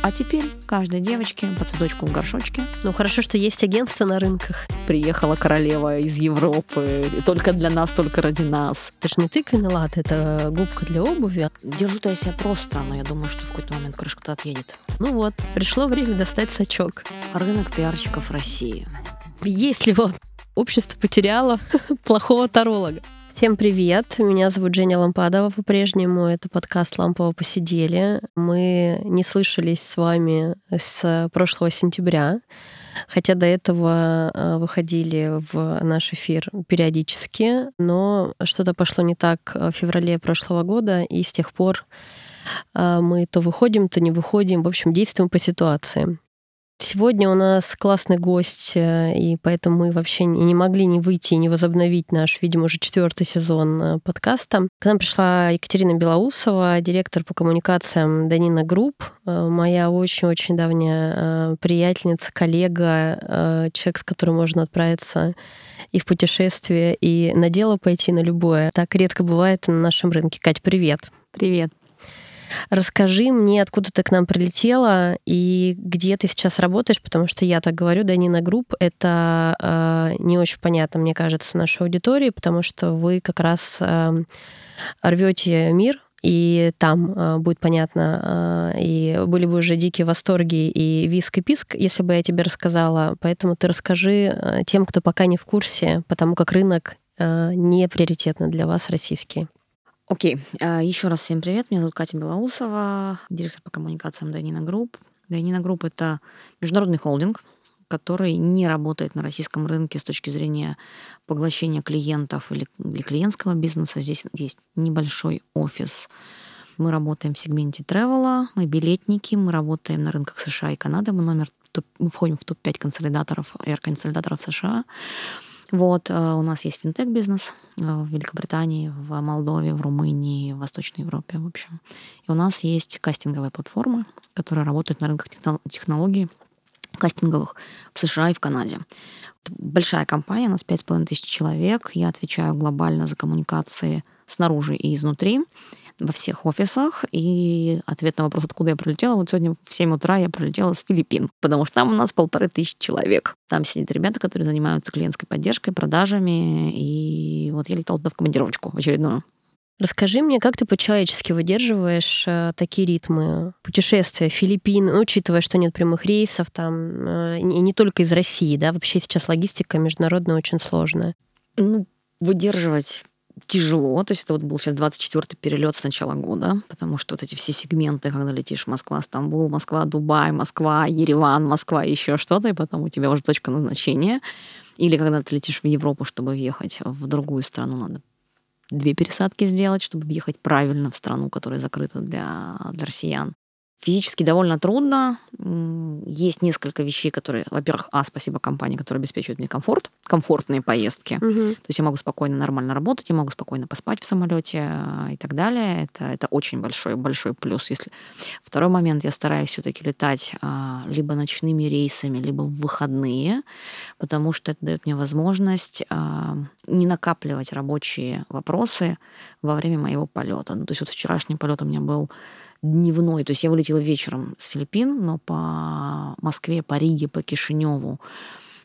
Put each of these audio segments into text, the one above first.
А теперь каждой девочке по цветочку в горшочке. Ну хорошо, что есть агентство на рынках. Приехала королева из Европы. Только для нас, только ради нас. Это же не тыквенный лад, это губка для обуви. Держу-то я себя просто, но я думаю, что в какой-то момент крышка-то отъедет. Ну вот, пришло время достать сачок. Рынок пиарщиков России. Есть ли вот общество потеряло плохого таролога? Всем привет! Меня зовут Женя Лампадова по-прежнему. Это подкаст «Лампово посидели». Мы не слышались с вами с прошлого сентября, хотя до этого а, выходили в наш эфир периодически, но что-то пошло не так в феврале прошлого года, и с тех пор а, мы то выходим, то не выходим. В общем, действуем по ситуации. Сегодня у нас классный гость, э, и поэтому мы вообще не могли не выйти и не возобновить наш, видимо, уже четвертый сезон э, подкаста. К нам пришла Екатерина Белоусова, директор по коммуникациям Dyninno Group, э, моя очень-очень давняя приятельница, коллега, человек, с которым можно отправиться и в путешествие, и на дело пойти на любое. Так редко бывает на нашем рынке. Кать, привет. Привет. Расскажи мне, откуда ты к нам прилетела и где ты сейчас работаешь, потому что я так говорю, Dyninno Group — это э, не очень понятно, мне кажется, нашей аудитории, потому что вы как раз э, рвете мир, и там э, будет понятно, э, и были бы уже дикие восторги и виск и писк, если бы я тебе рассказала. Поэтому ты расскажи э, тем, кто пока не в курсе, потому как рынок э, не приоритетно для вас российский. Окей, а, еще раз всем привет. Меня зовут Катя Белоусова, директор по коммуникациям Dyninno Group. Дайнина Групп — это международный холдинг, который не работает на российском рынке с точки зрения поглощения клиентов или, или клиентского бизнеса. Здесь есть небольшой офис. Мы работаем в сегменте тревела, мы билетники, мы работаем на рынках США и Канады. Мы, номер, мы входим в топ-5 консолидаторов, air-консолидаторов США. Вот, э, у нас есть финтех-бизнес э, в Великобритании, в Молдове, в Румынии, в Восточной Европе, в общем. И у нас есть кастинговые платформы, которые работают на рынках технологий кастинговых в США и в Канаде. Большая компания, у нас 5,5 тысяч человек. Я отвечаю глобально за коммуникации снаружи и изнутри во всех офисах. И ответ на вопрос, откуда я прилетела, вот сегодня в 7 утра я прилетела с Филиппин, потому что там у нас полторы тысячи человек. Там сидят ребята, которые занимаются клиентской поддержкой, продажами. И вот я летала туда в командировочку очередную. Расскажи мне, как ты по-человечески выдерживаешь э, такие ритмы путешествия, Филиппины, ну, учитывая, что нет прямых рейсов, там, э, не, не только из России, да, вообще сейчас логистика международная очень сложная. Ну, выдерживать тяжело. То есть это вот был сейчас 24-й перелет с начала года, потому что вот эти все сегменты, когда летишь Москва, Стамбул, Москва, Дубай, Москва, Ереван, Москва, еще что-то, и потом у тебя уже точка назначения. Или когда ты летишь в Европу, чтобы въехать в другую страну, надо две пересадки сделать, чтобы въехать правильно в страну, которая закрыта для, для россиян. Физически довольно трудно. Есть несколько вещей, которые, во-первых, а, спасибо компании, которая обеспечивает мне комфорт, комфортные поездки. Угу. То есть я могу спокойно, нормально работать, я могу спокойно поспать в самолете а, и так далее. Это, это очень большой, большой плюс. Если... Второй момент, я стараюсь все-таки летать а, либо ночными рейсами, либо в выходные, потому что это дает мне возможность а, не накапливать рабочие вопросы во время моего полета. Ну, то есть вот вчерашний полет у меня был дневной. То есть я вылетела вечером с Филиппин, но по Москве, по Риге, по Кишиневу,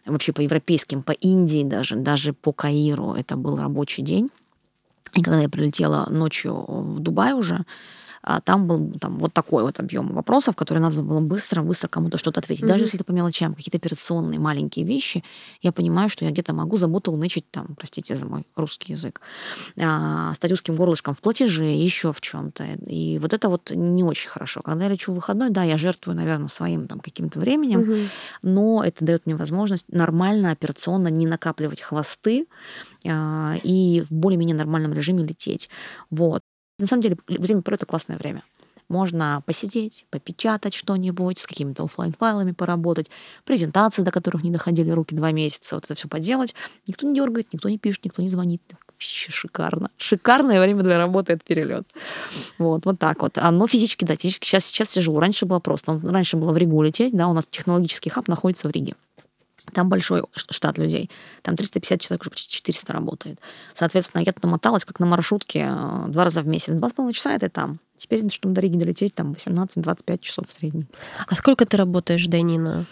вообще по европейским, по Индии даже, даже по Каиру это был рабочий день. И когда я прилетела ночью в Дубай уже, а там был там, вот такой вот объем вопросов, которые надо было быстро-быстро кому-то что-то ответить. Mm-hmm. Даже если это по мелочам, какие-то операционные маленькие вещи, я понимаю, что я где-то могу заботу унычить там, простите за мой русский язык, а, стать узким горлышком в платеже, еще в чем-то. И вот это вот не очень хорошо. Когда я лечу в выходной, да, я жертвую, наверное, своим там каким-то временем, mm-hmm. но это дает мне возможность нормально, операционно не накапливать хвосты а, и в более-менее нормальном режиме лететь. Вот. На самом деле, время полета классное время. Можно посидеть, попечатать что-нибудь, с какими-то офлайн файлами поработать, презентации, до которых не доходили руки два месяца, вот это все поделать. Никто не дергает, никто не пишет, никто не звонит. Вообще шикарно. Шикарное время для работы, это перелет. Вот, вот так вот. А, но физически, да, физически сейчас, сейчас тяжело. Раньше было просто. Раньше было в Ригу лететь, да, у нас технологический хаб находится в Риге. Там большой штат людей. Там 350 человек, уже почти 400 работает. Соответственно, я туда моталась, как на маршрутке, э, два раза в месяц. Два с половиной часа это там. Теперь, чтобы до Риги долететь, там 18-25 часов в среднем. А сколько ты работаешь, Данина?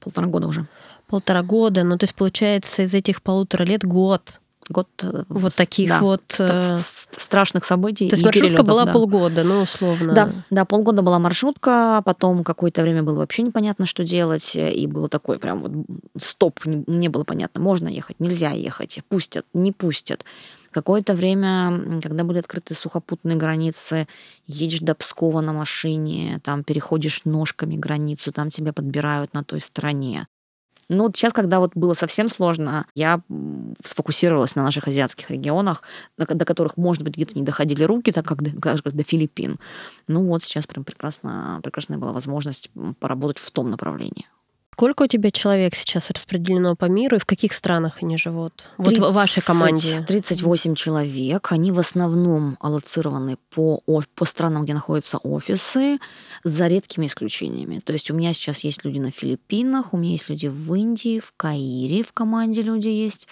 Полтора года уже. Полтора года. Ну, то есть, получается, из этих полутора лет год год э, вот таких да, вот э, страшных событий. То есть маршрутка перелетов, была да. полгода, ну условно. Да, да, полгода была маршрутка, потом какое-то время было вообще непонятно, что делать, и было такое прям вот стоп, не, не было понятно, можно ехать, нельзя ехать, пустят, не пустят. Какое-то время, когда были открыты сухопутные границы, едешь до Пскова на машине, там переходишь ножками границу, там тебя подбирают на той стороне. Ну, вот сейчас, когда вот было совсем сложно, я сфокусировалась на наших азиатских регионах, до которых, может быть, где-то не доходили руки, так как до, как до Филиппин. Ну вот сейчас прям прекрасно, прекрасная была возможность поработать в том направлении. Сколько у тебя человек сейчас распределено по миру и в каких странах они живут? 30, вот в вашей команде. 38 человек. Они в основном аллоцированы по, по странам, где находятся офисы, за редкими исключениями. То есть у меня сейчас есть люди на Филиппинах, у меня есть люди в Индии, в Каире в команде люди есть.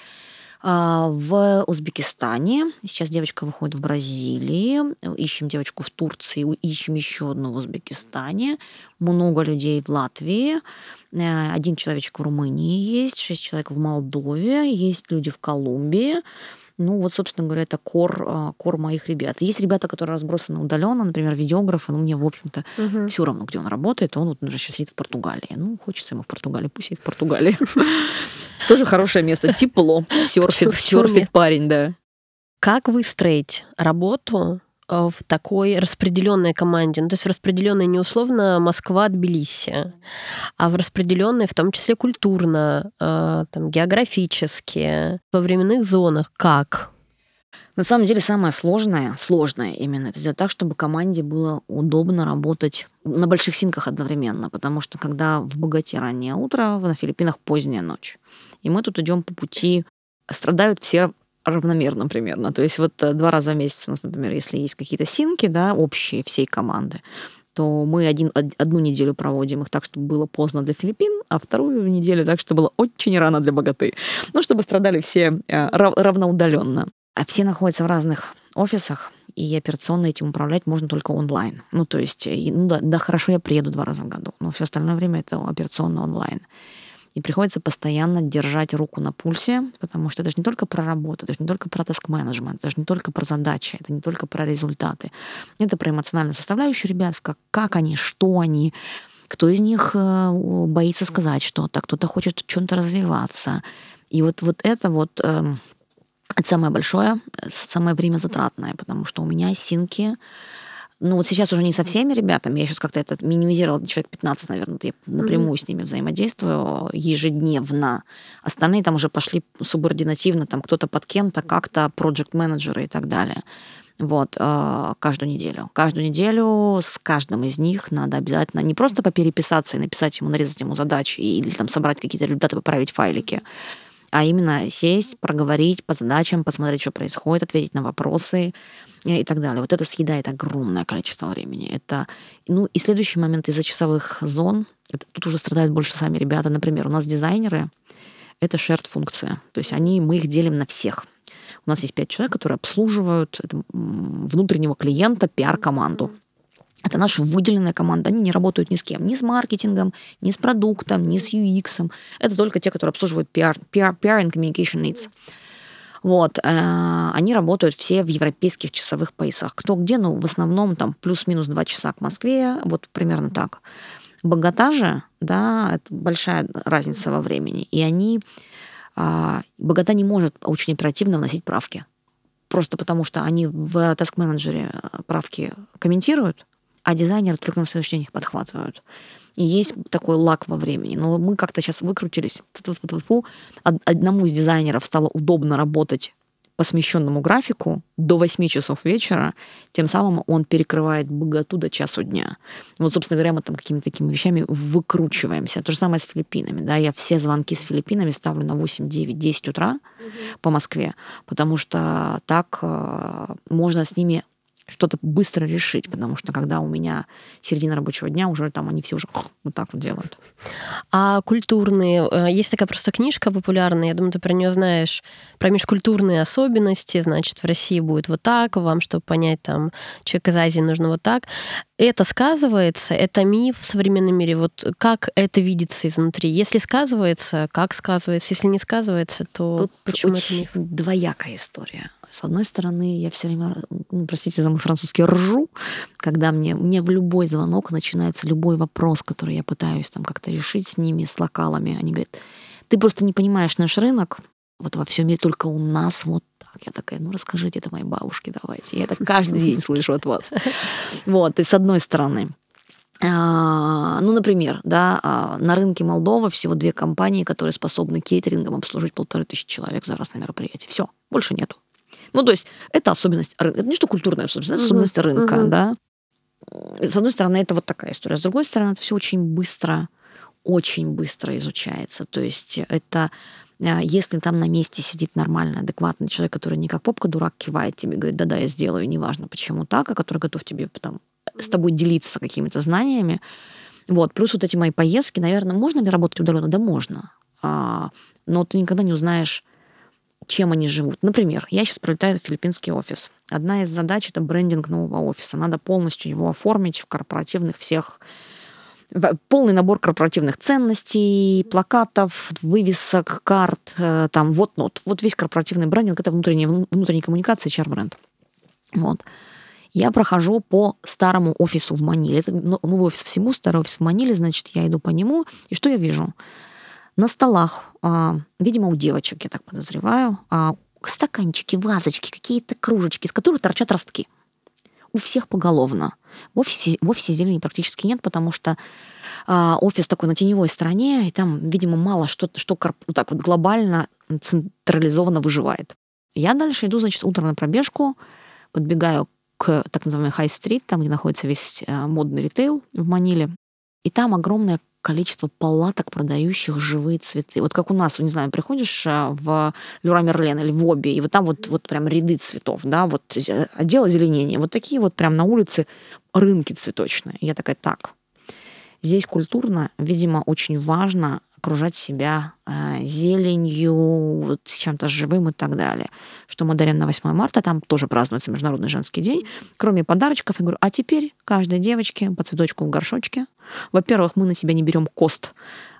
А, в Узбекистане. Сейчас девочка выходит в Бразилии. Ищем девочку в Турции, ищем еще одну в Узбекистане. Много людей в Латвии. Э, один человечек в Румынии есть, шесть человек в Молдове, есть люди в Колумбии. Ну, вот, собственно говоря, это кор, а, кор моих ребят. Есть ребята, которые разбросаны удаленно, например, видеографы, но мне, в общем-то, угу. все равно, где он работает. Он вот, например, сейчас сидит в Португалии. Ну, хочется ему в Португалии, пусть сидит в Португалии. Тоже хорошее место. Тепло. Серфит, серфит парень, да. Как выстроить работу в такой распределенной команде. Ну, то есть в распределенной не условно Москва, Тбилиси, а в распределенной в том числе культурно, э, там, географически, во временных зонах. Как? На самом деле самое сложное, сложное именно, это сделать так, чтобы команде было удобно работать на больших синках одновременно, потому что когда в богате раннее утро, на Филиппинах поздняя ночь, и мы тут идем по пути, страдают все равномерно примерно. То есть вот э, два раза в месяц у нас, например, если есть какие-то синки, да, общие всей команды, то мы один, одну неделю проводим их так, чтобы было поздно для Филиппин, а вторую неделю так, чтобы было очень рано для богаты. Ну, чтобы страдали все э, равноудаленно. А все находятся в разных офисах, и операционно этим управлять можно только онлайн. Ну, то есть, ну да, да, хорошо, я приеду два раза в году, но все остальное время это операционно онлайн. И приходится постоянно держать руку на пульсе, потому что это же не только про работу, это же не только про таск-менеджмент, это же не только про задачи, это не только про результаты. Это про эмоциональную составляющую ребят, как, как они, что они, кто из них э, боится сказать что-то, кто-то хочет чем-то развиваться. И вот, вот это вот эм, это самое большое, самое время затратное, потому что у меня синки ну вот сейчас уже не со всеми ребятами, я сейчас как-то это минимизировала, человек 15, наверное, я напрямую mm-hmm. с ними взаимодействую ежедневно. Остальные там уже пошли субординативно, там кто-то под кем-то, как-то проект-менеджеры и так далее. Вот, э, каждую неделю. Каждую неделю с каждым из них надо обязательно не просто попереписаться и написать ему, нарезать ему задачи или там собрать какие-то результаты, поправить файлики, а именно сесть, проговорить по задачам, посмотреть, что происходит, ответить на вопросы, и так далее. Вот это съедает огромное количество времени. Это, ну, и следующий момент из-за часовых зон, это, тут уже страдают больше сами ребята. Например, у нас дизайнеры — это shared функция. То есть они, мы их делим на всех. У нас есть пять человек, которые обслуживают внутреннего клиента, пиар-команду. Это наша выделенная команда. Они не работают ни с кем. Ни с маркетингом, ни с продуктом, ни с UX. Это только те, которые обслуживают PR, PR, PR and communication needs. Вот, э, они работают все в европейских часовых поясах. Кто где, ну, в основном там плюс-минус два часа к Москве, вот примерно так. Богата же, да, это большая разница во времени. И они... Э, Богата не может очень оперативно вносить правки. Просто потому что они в Task Manager правки комментируют, а дизайнеры только на следующий день их подхватывают. И есть такой лак во времени. Но мы как-то сейчас выкрутились. Одному из дизайнеров стало удобно работать по смещенному графику до 8 часов вечера, тем самым он перекрывает богату до часу дня. Вот, собственно говоря, мы там какими-то такими вещами выкручиваемся. То же самое с Филиппинами. Да? Я все звонки с Филиппинами ставлю на 8, 9, 10 утра угу. по Москве, потому что так э, можно с ними что-то быстро решить, потому что когда у меня середина рабочего дня, уже там они все уже вот так вот делают. А культурные, э, есть такая просто книжка популярная, я думаю, ты про нее знаешь, про межкультурные особенности, значит, в России будет вот так, вам, чтобы понять, там, человек из Азии нужно вот так. Это сказывается, это миф в современном мире, вот как это видится изнутри? Если сказывается, как сказывается? Если не сказывается, то Тут почему это миф? Двоякая история. С одной стороны, я все время, ну, простите за мой французский, ржу, когда мне, мне в любой звонок начинается любой вопрос, который я пытаюсь там как-то решить с ними, с локалами. Они говорят, ты просто не понимаешь наш рынок, вот во всем мире только у нас вот так. Я такая, ну расскажите это моей бабушке, давайте. Я это каждый день слышу от вас. Вот, и с одной стороны. А, ну, например, да, а, на рынке Молдова всего две компании, которые способны кейтерингом обслужить полторы тысячи человек за раз на мероприятие. Все, больше нету. Ну, то есть это особенность рынка. Это не что культурная особенность, это особенность рынка, uh да. С одной стороны, это вот такая история. С другой стороны, это все очень быстро, очень быстро изучается. То есть это а, если там на месте сидит нормальный, адекватный человек, который не как попка-дурак кивает тебе, говорит, да-да, я сделаю, неважно почему так, а который готов тебе потом с тобой делиться какими-то знаниями. Вот. Плюс вот эти мои поездки, наверное, можно ли работать удаленно? Да, можно. А, но ты никогда не узнаешь, чем они живут. Например, я сейчас прилетаю в филиппинский офис. Одна из задач — это брендинг нового офиса. Надо полностью его оформить в корпоративных всех полный набор корпоративных ценностей, плакатов, вывесок, карт, э, там вот, вот, вот весь корпоративный брендинг, это внутренняя, внутренняя коммуникация, HR-бренд. Вот. Я прохожу по старому офису в Маниле. Это новый офис всему, старый офис в Маниле, значит, я иду по нему, и что я вижу? На столах, а, видимо, у девочек, я так подозреваю, а, стаканчики, вазочки, какие-то кружечки, из которых торчат ростки. У всех поголовно. В офисе, в офисе зелени практически нет, потому что а, офис такой на теневой стороне, и там, видимо, мало что, что так вот глобально централизованно выживает. Я дальше иду, значит, утром на пробежку, подбегаю к так называемой Хай-стрит, там, где находится весь модный ритейл в Маниле. И там огромное количество палаток, продающих живые цветы. Вот как у нас, не знаю, приходишь э, в Люра Мерлен или в Оби, и вот там вот, вот прям ряды цветов, да, вот отдел озеленения. Вот такие вот прям на улице рынки цветочные. Я такая, так, здесь культурно, видимо, очень важно окружать себя э, зеленью, вот, чем-то живым и так далее. Что мы дарим на 8 марта, там тоже празднуется Международный женский день. Кроме подарочков, я говорю, а теперь каждой девочке по цветочку в горшочке. Во-первых, мы на себя не берем кост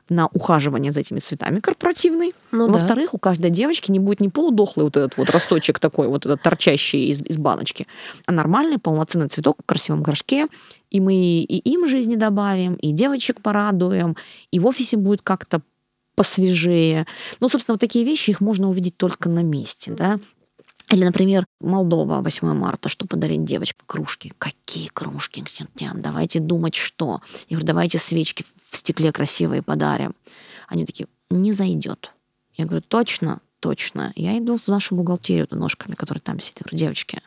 на ухаживание за этими цветами корпоративный. Ну, Во-вторых, да. у каждой девочки не будет не полудохлый вот этот вот росточек такой, вот этот торчащий из, из баночки, а нормальный полноценный цветок в красивом горшке. И мы и им жизни добавим, и девочек порадуем, и в офисе будет как-то посвежее. Ну, собственно, вот такие вещи, их можно увидеть только на месте, да. Или, например, Молдова, 8 марта, что подарить девочке? Кружки. Какие кружки? Давайте думать, что. Я говорю, давайте свечки в стекле красивые подарим. Они такие, не зайдет. Я говорю, точно, точно. Я иду в нашу бухгалтерию ножками, которые там сидят. Я говорю, девочки,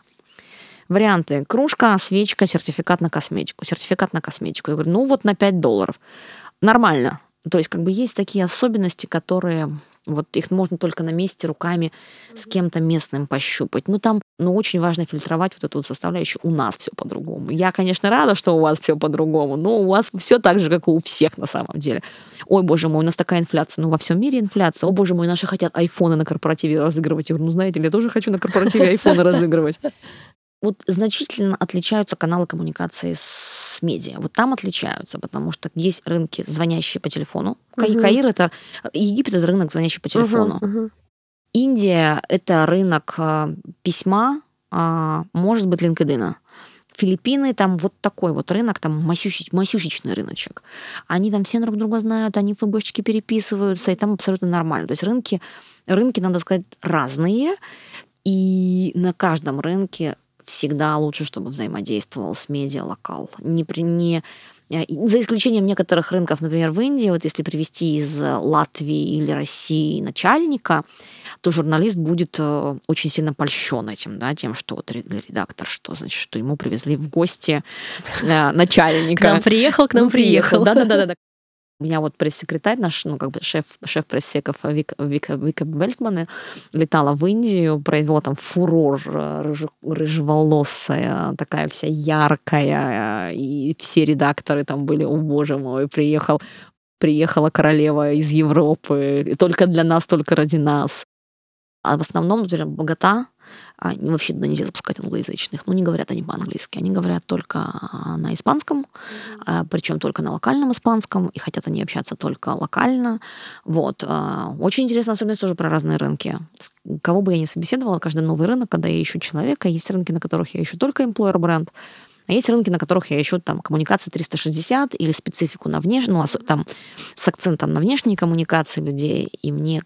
варианты. Кружка, свечка, сертификат на косметику. Сертификат на косметику. Я говорю, ну вот на 5 долларов. Нормально. То есть как бы есть такие особенности, которые вот их можно только на месте руками с кем-то местным пощупать. Ну там, ну очень важно фильтровать вот эту вот составляющую. У нас все по-другому. Я, конечно, рада, что у вас все по-другому, но у вас все так же, как и у всех на самом деле. Ой, боже мой, у нас такая инфляция. Ну во всем мире инфляция. О, боже мой, наши хотят айфоны на корпоративе разыгрывать. Я говорю, ну знаете ли, я тоже хочу на корпоративе айфоны разыгрывать. Вот значительно отличаются каналы коммуникации с медиа. Вот там отличаются, потому что есть рынки, звонящие по телефону. Угу. Каир это Египет это рынок, звонящий по телефону. Угу, угу. Индия это рынок а, письма, а, может быть, LinkedIn. Филиппины там вот такой вот рынок, там масюсич, масюсичный рыночек. Они там все друг друга знают, они ФБшечки переписываются, и там абсолютно нормально. То есть рынки, рынки, надо сказать, разные, и на каждом рынке всегда лучше, чтобы взаимодействовал с медиа локал. Не, не, э, за исключением некоторых рынков, например, в Индии, вот если привести из Латвии или России начальника, то журналист будет э, очень сильно польщен этим, да, тем, что вот редактор, что значит, что ему привезли в гости э, начальника. К нам приехал, к нам ну, приехал. Да-да-да. Меня вот пресс-секретарь наш, ну, как бы шеф, шеф пресс-секов Вика, Вика, Вика Вельтманы летала в Индию, произвела там фурор, э, рыж, рыжеволосая, такая вся яркая, и все редакторы там были, о боже мой, приехал приехала королева из Европы, и только для нас, только ради нас. А в основном, например, богата, они вообще туда нельзя запускать англоязычных. Ну, не говорят они по-английски. Они говорят только на испанском, mm-hmm. причем только на локальном испанском, и хотят они общаться только локально. Вот. А, очень интересная особенность тоже про разные рынки. Кого бы я ни собеседовала, каждый новый рынок, когда я ищу человека, есть рынки, на которых я ищу только employer бренд, а есть рынки, на которых я ищу там коммуникации 360 или специфику на внешние, ну, там с акцентом на внешние коммуникации людей, и мне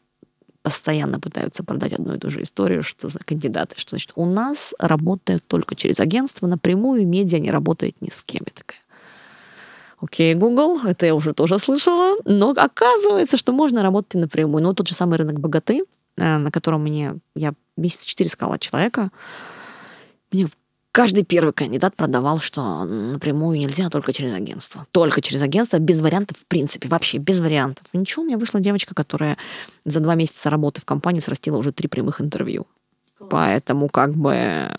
постоянно пытаются продать одну и ту же историю, что за кандидаты, что значит, у нас работают только через агентство, напрямую медиа не работает ни с кем. Я такая, окей, Google, это я уже тоже слышала, но оказывается, что можно работать напрямую. Ну, тот же самый рынок богаты, э, на котором мне, я месяца четыре искала человека, мне каждый первый кандидат продавал, что напрямую нельзя, только через агентство. Только через агентство, без вариантов, в принципе, вообще без вариантов. Ничего, у меня вышла девочка, которая за два месяца работы в компании срастила уже три прямых интервью. Поэтому как бы...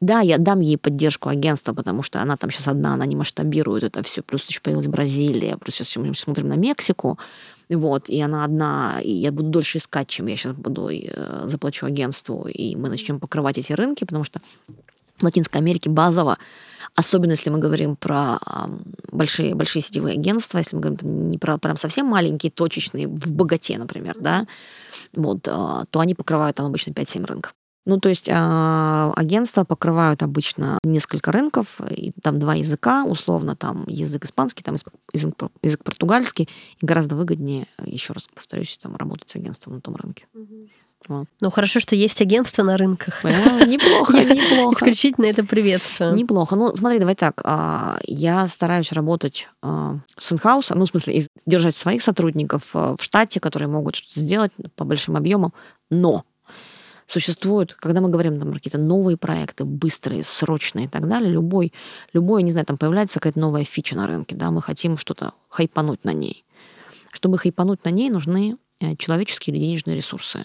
Да, я дам ей поддержку агентства, потому что она там сейчас одна, она не масштабирует это все. Плюс еще появилась Бразилия, плюс сейчас мы смотрим на Мексику. Вот, и она одна, и я буду дольше искать, чем я сейчас буду, э, заплачу агентству, и мы начнем покрывать эти рынки, потому что в Латинской Америке базово, особенно если мы говорим про большие, большие сетевые агентства, если мы говорим там, не про прям совсем маленькие, точечные, в богате, например, да, вот, а, то они покрывают там обычно 5-7 рынков. Ну, то есть э, агентства покрывают обычно несколько рынков, и там два языка, условно, там язык испанский, там язык, язык португальский, и гораздо выгоднее, еще раз повторюсь, там работать с агентством на том рынке. Угу. Вот. Ну, хорошо, что есть агентство на рынках. А, неплохо, неплохо. Исключительно это приветствую. Неплохо. Ну, смотри, давай так. А, я стараюсь работать а, с инхаусом, ну, в смысле, держать своих сотрудников а, в штате, которые могут что-то сделать по большим объемам, но существуют, когда мы говорим там какие-то новые проекты, быстрые, срочные и так далее, любой, любой, не знаю, там появляется какая-то новая фича на рынке, да, мы хотим что-то хайпануть на ней. Чтобы хайпануть на ней, нужны э, человеческие или денежные ресурсы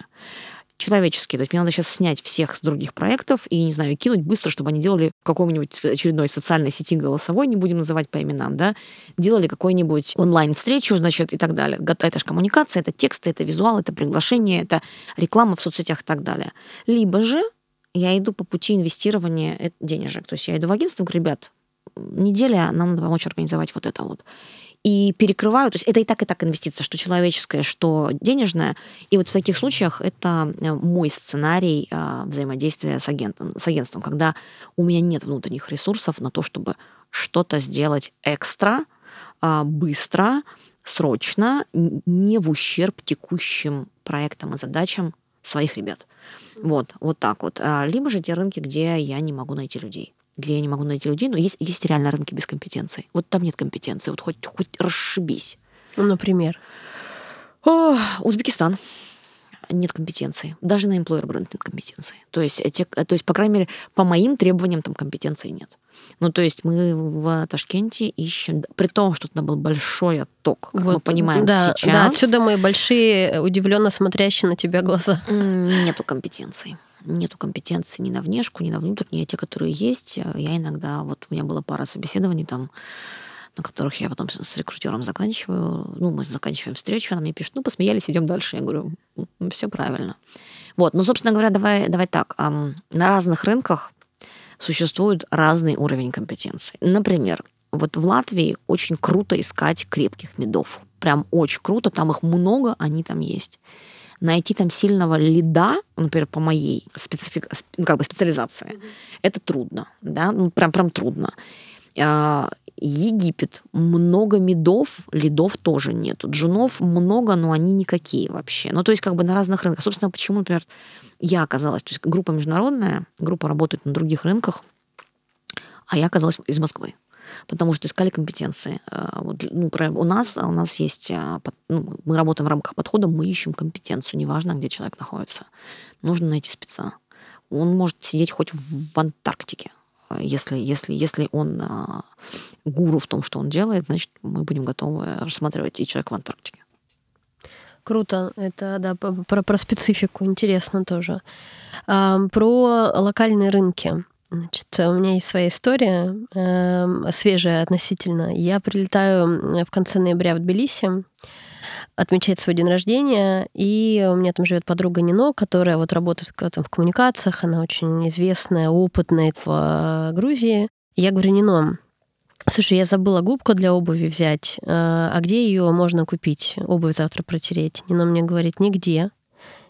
человеческие. То есть мне надо сейчас снять всех с других проектов и, не знаю, кинуть быстро, чтобы они делали в каком-нибудь очередной социальной сети голосовой, не будем называть по именам, да, делали какой-нибудь онлайн-встречу, значит, и так далее. Это же коммуникация, это тексты, это визуал, это приглашение, это реклама в соцсетях и так далее. Либо же я иду по пути инвестирования денежек. То есть я иду в агентство, говорю, ребят, неделя, нам надо помочь организовать вот это вот и перекрываю. То есть это и так, и так инвестиция, что человеческая, что денежная. И вот в таких случаях это э, мой сценарий э, взаимодействия с, агентом, с агентством, когда у меня нет внутренних ресурсов на то, чтобы что-то сделать экстра, э, быстро, срочно, не в ущерб текущим проектам и задачам своих ребят. Вот, вот так вот. Либо же те рынки, где я не могу найти людей где я не могу найти людей, но есть, есть реально рынки без компетенции. Вот там нет компетенции, вот хоть, хоть расшибись. Ну, например? О, Узбекистан. Нет компетенции. Даже на employer бренд нет компетенции. То есть, эти, то есть, по крайней мере, по моим требованиям там компетенции нет. Ну, то есть мы в Ташкенте ищем, при том, что там был большой отток, как вот, мы понимаем да, сейчас. Да, отсюда мои большие, удивленно смотрящие на тебя глаза. Нету компетенции нету компетенции ни на внешку, ни на внутреннюю, а те, которые есть, э, я иногда, вот у меня была пара собеседований там, на которых я потом с рекрутером заканчиваю, ну, мы заканчиваем встречу, она мне пишет, ну, посмеялись, идем дальше. Я говорю, все правильно. Вот, ну, собственно говоря, давай, давай так, на разных рынках существует разный уровень компетенции. Например, вот в Латвии очень круто искать крепких медов. Прям очень круто, там их много, они там есть найти там сильного лида, например, по моей специфик, ну, как бы специализации, mm-hmm. это трудно, да, ну, прям, прям трудно. А, Египет. Много медов, лидов тоже нету. Джунов много, но они никакие вообще. Ну, то есть как бы на разных рынках. Собственно, почему, например, я оказалась, то есть группа международная, группа работает на других рынках, а я оказалась из Москвы потому что искали компетенции. Вот, ну, у нас, у нас есть, а, ну, мы работаем в рамках подхода, мы ищем компетенцию, неважно, где человек находится. Нужно найти спеца. Он может сидеть хоть в Антарктике, если, если, если он гуру в том, что он делает, значит, мы будем готовы рассматривать и человек в Антарктике. Круто. Это, да, про, про специфику интересно тоже. Про локальные рынки. Значит, у меня есть своя история, э, свежая относительно. Я прилетаю в конце ноября в Тбилиси отмечать свой день рождения, и у меня там живет подруга Нино, которая вот работает в, в коммуникациях, она очень известная, опытная в Грузии. И я говорю, Нино, Слушай, я забыла губку для обуви взять. А, а где ее можно купить? Обувь завтра протереть. Нина мне говорит, нигде. Я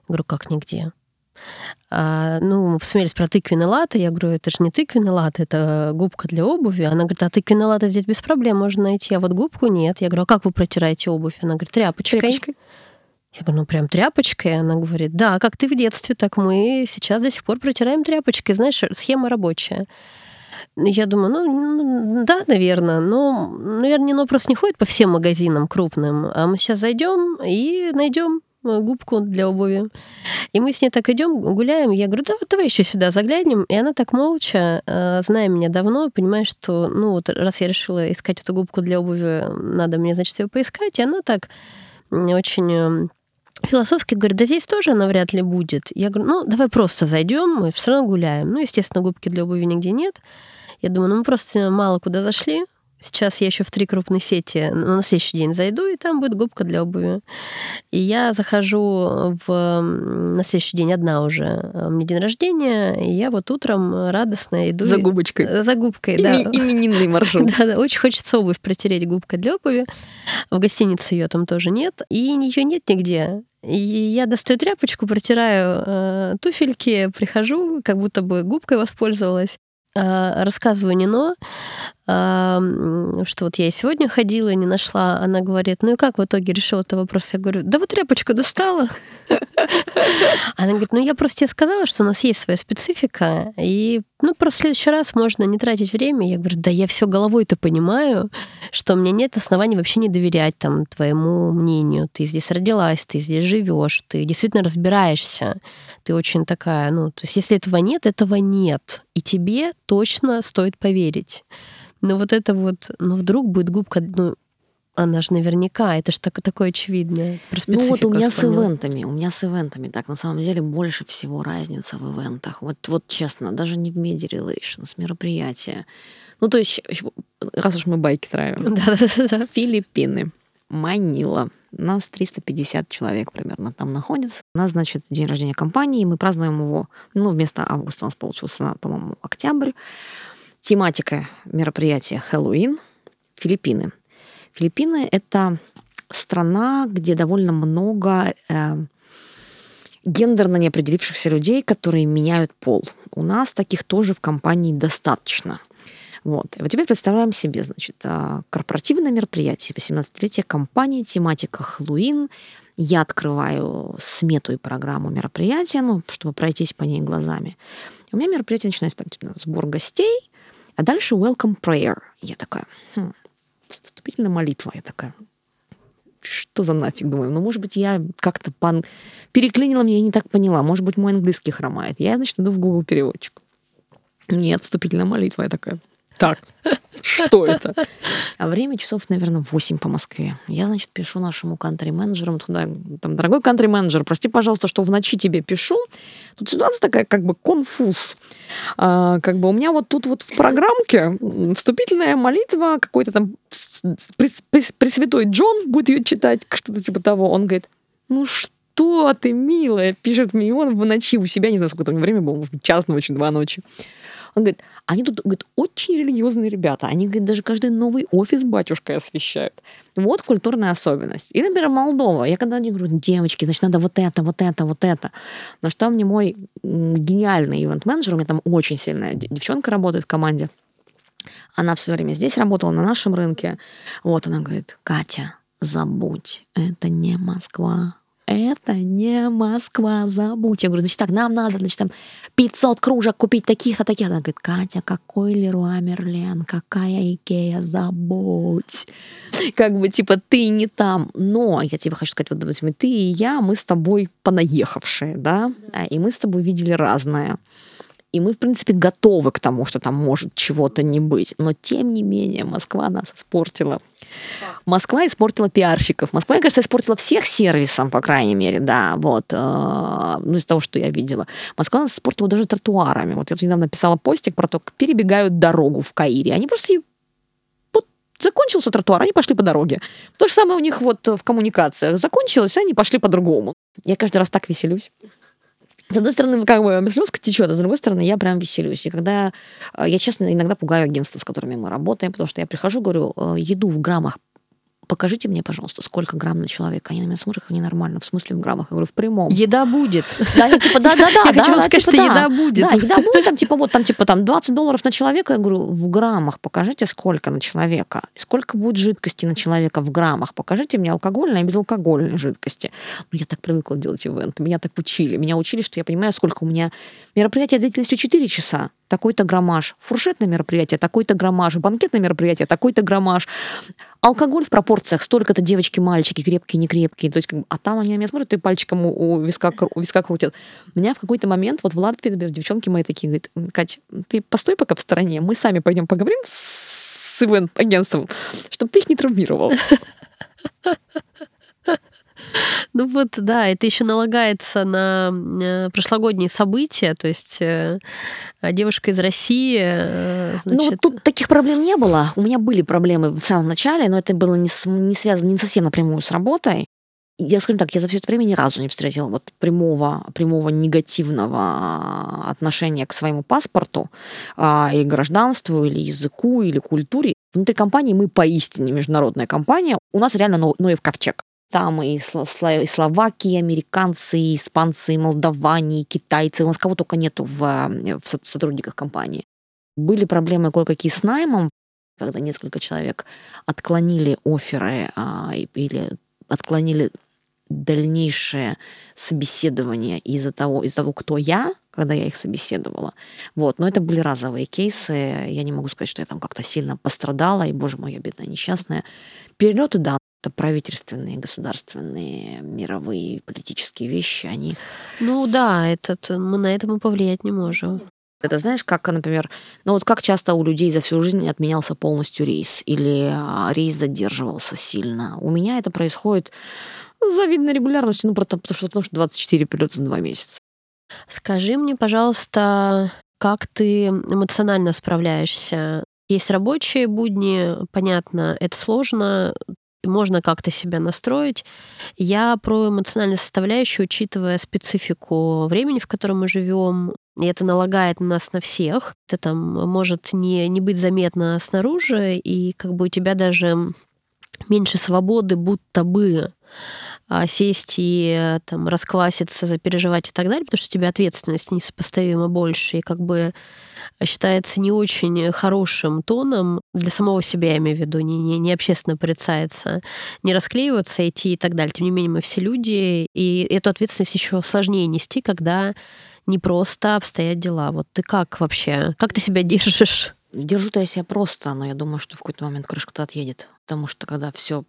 говорю, как нигде? А, ну, мы посмотрелись про тыквенный латы. Я говорю, это же не тыквенный лат, это губка для обуви. Она говорит, а тыквенный латы здесь без проблем можно найти, а вот губку нет. Я говорю, а как вы протираете обувь? Она говорит, тряпочкой. тряпочкой. Я говорю, ну прям тряпочкой? Она говорит, да, как ты в детстве, так мы сейчас до сих пор протираем тряпочкой. Знаешь, схема рабочая. Я думаю, ну, да, наверное, но, наверное, оно просто не ходит по всем магазинам крупным, а мы сейчас зайдем и найдем губку для обуви. И мы с ней так идем, гуляем. Я говорю, да, давай еще сюда заглянем. И она так молча, э, зная меня давно, понимает, что, ну, вот раз я решила искать эту губку для обуви, надо мне, значит, ее поискать. И она так очень э, философски говорит, да здесь тоже она вряд ли будет. Я говорю, ну, давай просто зайдем, мы все равно гуляем. Ну, естественно, губки для обуви нигде нет. Я думаю, ну мы просто мало куда зашли. Сейчас я еще в три крупные сети ну, на следующий день зайду, и там будет губка для обуви. И я захожу в, на следующий день одна уже. У меня день рождения, и я вот утром радостно иду. За губочкой. За губкой, Ими, да. Именинный маршрут. да, да, очень хочется обувь протереть губкой для обуви. В гостинице ее там тоже нет, и ее нет нигде. И я достаю тряпочку, протираю э, туфельки, прихожу, как будто бы губкой воспользовалась. А, рассказываю Нино, что вот я и сегодня ходила и не нашла. Она говорит, ну и как в итоге решил этот вопрос? Я говорю, да вот тряпочку достала. Она говорит, ну я просто тебе сказала, что у нас есть своя специфика, и ну просто в следующий раз можно не тратить время. Я говорю, да я все головой-то понимаю, что у меня нет оснований вообще не доверять там твоему мнению. Ты здесь родилась, ты здесь живешь, ты действительно разбираешься. Ты очень такая, ну, то есть если этого нет, этого нет. И тебе точно стоит поверить. Но вот это вот, ну вдруг будет губка, ну она же наверняка, это же так, такое очевидное. Про ну вот у меня вспомнила. с ивентами, у меня с ивентами, так, на самом деле больше всего разница в ивентах. Вот, вот честно, даже не в media relations, мероприятия. Ну, то есть, раз уж мы байки травим. Да-да-да. Филиппины, Манила. Нас 350 человек примерно там находится. У нас, значит, день рождения компании, мы празднуем его, ну, вместо августа у нас получился, по-моему, октябрь. Тематика мероприятия Хэллоуин, Филиппины. Филиппины — это страна, где довольно много э, гендерно неопределившихся людей, которые меняют пол. У нас таких тоже в компании достаточно. Вот. И вот теперь представляем себе, значит, а, корпоративное мероприятие, 18-летие компании, тематика Хэллоуин. Я открываю смету и программу мероприятия, ну, чтобы пройтись по ней глазами. У меня мероприятие начинается там, типа, сбор гостей, а дальше welcome prayer. Я такая, хм, вступительная молитва. Я такая, что за нафиг, думаю. Ну, может быть, я как-то пан... переклинила меня, я не так поняла. Может быть, мой английский хромает. Я, значит, иду в Google переводчик. Нет, вступительная молитва. Я такая, так, что это? А время часов, наверное, 8 по Москве. Я, значит, пишу нашему кантри-менеджерам туда, там, дорогой кантри-менеджер, прости, пожалуйста, что в ночи тебе пишу. Тут ситуация такая, как бы, конфуз. А, как бы у меня вот тут вот в программке вступительная молитва, какой-то там Пресвятой Джон будет ее читать, что-то типа того. Он говорит, ну что ты, милая, пишет мне он в ночи у себя, не знаю, сколько там время было, может быть, час ночи, два ночи. Он говорит, они тут, говорит, очень религиозные ребята. Они, говорит, даже каждый новый офис батюшкой освещают. Вот культурная особенность. И, например, Молдова. Я когда говорю, девочки, значит, надо вот это, вот это, вот это. На что мне мой гениальный ивент-менеджер, у меня там очень сильная девчонка работает в команде, она все время здесь работала, на нашем рынке. Вот она говорит, Катя, забудь, это не Москва, это не Москва, забудь. Я говорю, значит, так, нам надо, значит, там 500 кружек купить таких-то, таких. Она говорит, Катя, какой Леруа Мерлен, какая Икея, забудь. Как бы, типа, ты не там. Но я тебе хочу сказать, вот, допустим, ты и я, мы с тобой понаехавшие, да, да. и мы с тобой видели разное. И мы, в принципе, готовы к тому, что там может чего-то не быть. Но, тем не менее, Москва нас испортила. Москва испортила пиарщиков. Москва, мне кажется, испортила всех сервисом, по крайней мере, да, вот, э, ну, из того, что я видела. Москва нас испортила даже тротуарами. Вот я тут недавно писала постик про то, как перебегают дорогу в Каире. Они просто закончился тротуар, они пошли по дороге. То же самое у них вот в коммуникациях. Закончилось, они пошли по-другому. Я каждый раз так веселюсь. С одной стороны, как бы слезка течет, а с другой стороны, я прям веселюсь. И когда э, я, честно, иногда пугаю агентства, с которыми мы работаем, потому что я прихожу, говорю, «Э, еду в граммах покажите мне, пожалуйста, сколько грамм на человека. Они на меня смотрят, как ненормально. В смысле в граммах? Я говорю, в прямом. Еда будет. Да, я типа, да, да, да. Я хочу вам сказать, что еда будет. Да, еда будет, там типа вот, там типа там 20 долларов на человека. Я говорю, в граммах покажите, сколько на человека. Сколько будет жидкости на человека в граммах. Покажите мне алкогольной и безалкогольной жидкости. Ну, я так привыкла делать ивенты. Меня так учили. Меня учили, что я понимаю, сколько у меня мероприятие длительностью 4 часа такой-то граммаж. Фуршетное мероприятие, такой-то граммаж. Банкетное мероприятие, такой-то граммаж. Алкоголь в пропорциях, столько-то девочки, мальчики, крепкие, не крепкие. То есть, как бы, а там они на меня смотрят и пальчиком у, у, виска, у виска крутят. Меня в какой-то момент, вот в Латвии, например, девчонки мои такие говорят, Кать, ты постой пока в стороне, мы сами пойдем поговорим с ивент-агентством, чтобы ты их не травмировал. Ну вот, да, это еще налагается на э, прошлогодние события, то есть э, девушка из России. Э, значит... Ну вот тут таких проблем не было. У меня были проблемы в самом начале, но это было не, с, не связано не совсем напрямую с работой. Я скажу так, я за все это время ни разу не встретила вот прямого, прямого негативного отношения к своему паспорту а, или гражданству, или языку, или культуре. Внутри компании мы поистине международная компания. У нас реально Ноев ковчег. Там и, и Словакии, американцы, и испанцы, и молдаване, и китайцы. У нас кого только нету в, в сотрудниках компании. Были проблемы кое-какие с наймом, когда несколько человек отклонили оферы а, или отклонили дальнейшее собеседование из-за того, из-за того, кто я, когда я их собеседовала. Вот. Но это были разовые кейсы. Я не могу сказать, что я там как-то сильно пострадала, и, боже мой, я бедная несчастная. Перелеты, да, это правительственные, государственные, мировые политические вещи, они... Ну да, этот, мы на это мы повлиять не можем. Это знаешь, как, например, ну вот как часто у людей за всю жизнь отменялся полностью рейс или а, рейс задерживался сильно. У меня это происходит с завидной регулярностью, ну потому что, потому что 24 перелета за два месяца. Скажи мне, пожалуйста, как ты эмоционально справляешься? Есть рабочие будни, понятно, это сложно, можно как-то себя настроить. Я про эмоциональную составляющую, учитывая специфику времени, в котором мы живем, и это налагает на нас на всех. Это там может не, не быть заметно снаружи, и как бы у тебя даже меньше свободы, будто бы сесть и там раскваситься, запереживать и так далее, потому что у тебя ответственность несопоставимо больше, и как бы считается не очень хорошим тоном для самого себя, я имею в виду, не, не, не общественно порицается, не расклеиваться, идти и так далее. Тем не менее, мы все люди, и эту ответственность еще сложнее нести, когда не просто обстоят дела. Вот ты как вообще? Как ты себя держишь? Держу-то я себя просто, но я думаю, что в какой-то момент крышка-то отъедет. Потому что когда все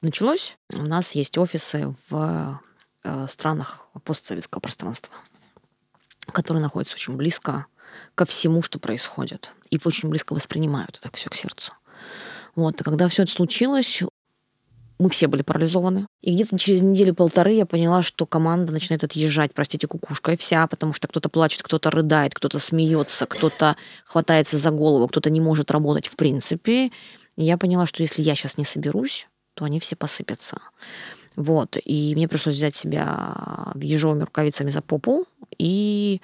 началось, у нас есть офисы в э, странах постсоветского пространства, которые находятся очень близко ко всему, что происходит. И очень близко воспринимают это все к сердцу. Вот. И когда все это случилось, мы все были парализованы. И где-то через неделю-полторы я поняла, что команда начинает отъезжать, простите, кукушкой вся, потому что кто-то плачет, кто-то рыдает, кто-то смеется, кто-то хватается за голову, кто-то не может работать в принципе. И я поняла, что если я сейчас не соберусь, то они все посыпятся. Вот. И мне пришлось взять себя в ежовыми рукавицами за попу и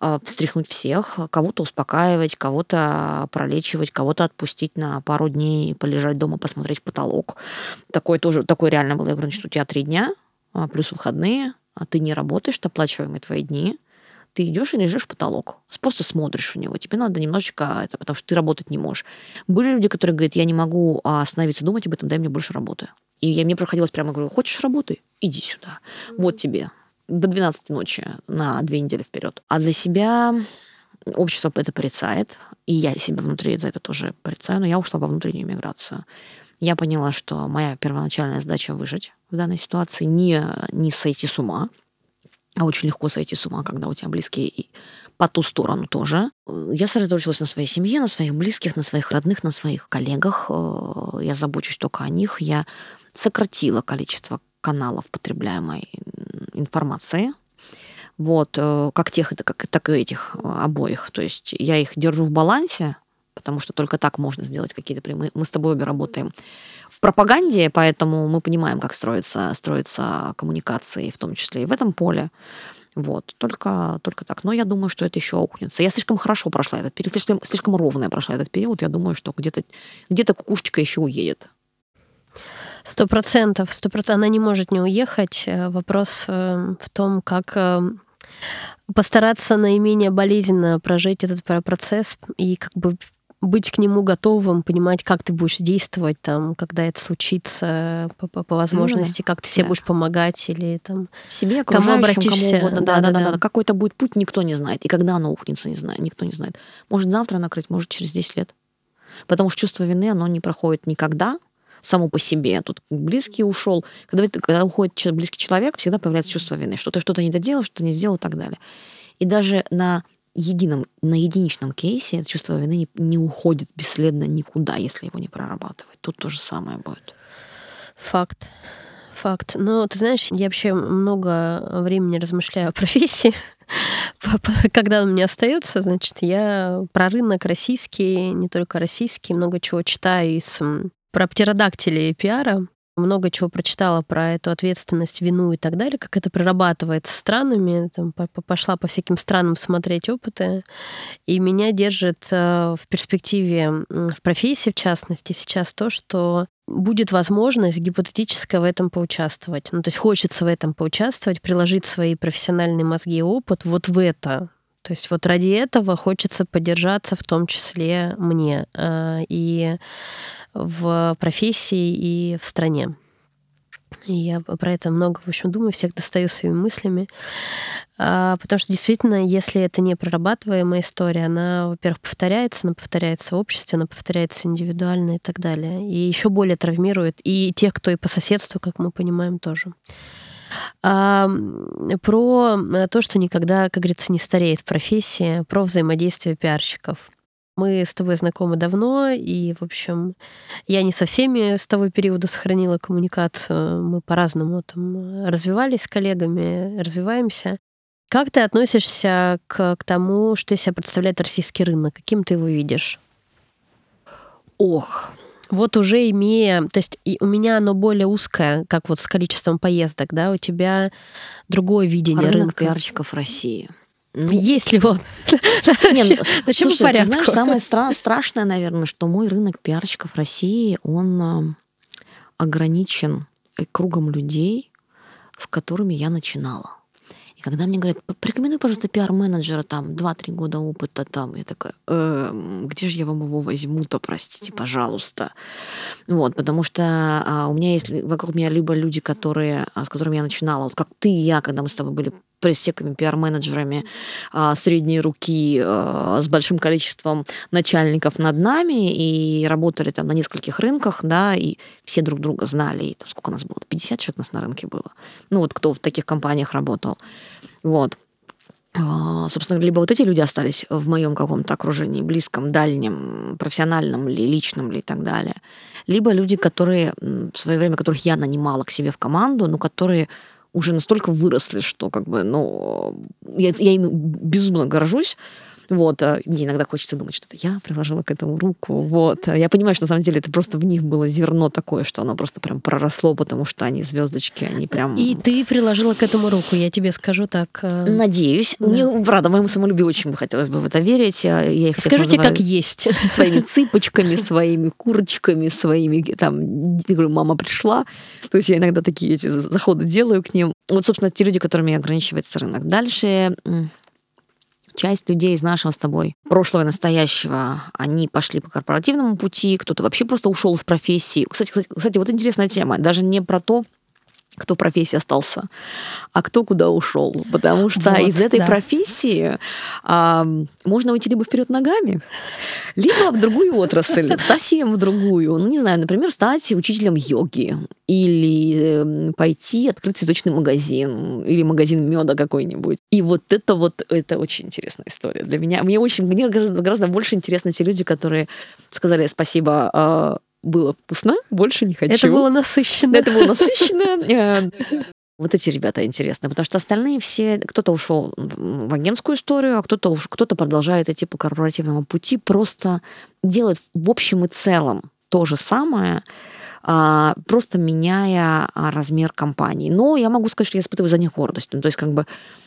а, встряхнуть всех, кого-то успокаивать, кого-то пролечивать, кого-то отпустить на пару дней, полежать дома, посмотреть в потолок. Такое тоже, такое реально было. Я говорю, что у тебя три дня, а, плюс выходные, а ты не работаешь, оплачиваемые твои дни, ты идешь и лежишь в потолок, просто смотришь в него. Тебе надо немножечко это, потому что ты работать не можешь. Были люди, которые говорят, я не могу остановиться думать об этом, дай мне больше работы. И я, мне проходилось прямо, говорю, хочешь работы? Иди сюда. Вот тебе до 12 ночи на две недели вперед. А для себя общество это порицает, и я себя внутри за это тоже порицаю, но я ушла во внутреннюю миграцию. Я поняла, что моя первоначальная задача выжить в данной ситуации, не, не сойти с ума, а очень легко сойти с ума, когда у тебя близкие по ту сторону тоже. Я сосредоточилась на своей семье, на своих близких, на своих родных, на своих коллегах. Э, я забочусь только о них. Я сократила количество каналов потребляемой информации. Вот, э, как тех, так и этих э, обоих. То есть я их держу в балансе, потому что только так можно сделать какие-то прямые. Мы с тобой обе работаем в пропаганде, поэтому мы понимаем, как строятся, строятся коммуникации, в том числе и в этом поле. Вот, только, только так. Но я думаю, что это еще аукнется. Я слишком хорошо прошла этот период, слишком, слишком ровно я прошла этот период. Я думаю, что где-то где кукушечка еще уедет. Сто процентов, сто процентов. Она не может не уехать. Э, вопрос э, в том, как э, постараться наименее болезненно прожить этот процесс и как бы быть к нему готовым, понимать, как ты будешь действовать, там, когда это случится, по, по, по возможности, ну, да. как ты себе да. будешь помогать или там себе, кому обратишься. Кому угодно. Да, да, да, да, да. Какой-то будет путь, никто не знает. И когда оно ухнется, не знаю, никто не знает. Может завтра накрыть, может через 10 лет. Потому что чувство вины, оно не проходит никогда, само по себе. Тут близкий ушел. Когда, когда уходит близкий человек, всегда появляется чувство вины, что ты что-то не доделал, что-то не сделал и так далее. И даже на едином, на единичном кейсе это чувство вины не, не уходит бесследно никуда, если его не прорабатывать. Тут то же самое будет. Факт. Факт. Но ты знаешь, я вообще много времени размышляю о профессии. Когда он мне остается, значит, я про рынок российский, не только российский, много чего читаю из про птеродактилей пиара много чего прочитала про эту ответственность, вину и так далее, как это прорабатывается странами, там, пошла по всяким странам смотреть опыты, и меня держит э, в перспективе, в профессии в частности, сейчас то, что будет возможность гипотетически в этом поучаствовать. Ну, то есть хочется в этом поучаствовать, приложить свои профессиональные мозги и опыт вот в это. То есть вот ради этого хочется поддержаться в том числе мне. Э, и в профессии и в стране. И я про это много, в общем, думаю, всех достаю своими мыслями. А, потому что действительно, если это не прорабатываемая история, она, во-первых, повторяется, она повторяется в обществе, она повторяется индивидуально и так далее. И еще более травмирует и тех, кто и по соседству, как мы понимаем, тоже. А, про то, что никогда, как говорится, не стареет в профессии, про взаимодействие пиарщиков. Мы с тобой знакомы давно, и, в общем, я не со всеми с того периода сохранила коммуникацию. Мы по-разному там развивались с коллегами, развиваемся. Как ты относишься к, к тому, что из себя представляет российский рынок? Каким ты его видишь? Ох, вот уже имея, то есть у меня оно более узкое, как вот с количеством поездок, да, у тебя другое видение рынок рынка. пиарщиков России. Ну, есть ли вот? Нет, Начнем слушай, порядку. Ты знаешь, самое стра- страшное, наверное, что мой рынок пиарщиков России, он э, ограничен кругом людей, с которыми я начинала. Когда мне говорят, порекомендуй, пожалуйста, пиар-менеджера, там, 2-3 года опыта, там, я такая, э, где же я вам его возьму-то, простите, пожалуйста. Вот, потому что а, у меня есть вокруг меня либо люди, которые, а, с которыми я начинала, вот как ты и я, когда мы с тобой были пресс-секами, пиар-менеджерами а, средней руки а, с большим количеством начальников над нами и работали там на нескольких рынках, да, и все друг друга знали. И, там, сколько нас было? 50 человек нас на рынке было. Ну вот кто в таких компаниях работал. Вот. А, собственно, либо вот эти люди остались в моем каком-то окружении, близком, дальнем, профессиональном ли, личном ли и так далее. Либо люди, которые в свое время, которых я нанимала к себе в команду, но которые уже настолько выросли, что как бы, ну, я, я им безумно горжусь, вот, а мне иногда хочется думать, что я приложила к этому руку. Вот. Я понимаю, что на самом деле это просто в них было зерно такое, что оно просто прям проросло, потому что они звездочки, они прям... И ты приложила к этому руку, я тебе скажу так. Э, Надеюсь. Да. Мне, правда, моему самолюбию очень бы хотелось бы в это верить. Я их Скажите, как есть. Своими цыпочками, своими курочками, своими, там, говорю, мама пришла. То есть я иногда такие эти заходы делаю к ним. Вот, собственно, те люди, которыми ограничивается рынок. Дальше часть людей из нашего с тобой прошлого и настоящего, они пошли по корпоративному пути, кто-то вообще просто ушел из профессии. Кстати, кстати, кстати, вот интересная тема. Даже не про то, кто в профессии остался, а кто куда ушел. Потому что вот, из этой да. профессии а, можно уйти либо вперед ногами, либо в другую отрасль, совсем в другую. Ну, не знаю, например, стать учителем йоги или эм, пойти открыть цветочный магазин или магазин меда какой-нибудь. И вот это вот это очень интересная история для меня. Мне очень мне гораздо, гораздо больше интересны те люди, которые сказали спасибо а, было вкусно, больше не хочу. Это было насыщенно. Это было насыщенно. Э, вот эти ребята интересные, потому что остальные все, кто-то ушел в агентскую историю, а кто-то уж кто-то продолжает идти по корпоративному пути, просто делает в общем и целом то же самое, просто меняя а, размер компании. Но я могу сказать, что я испытываю за них гордость. Ну, то есть как бы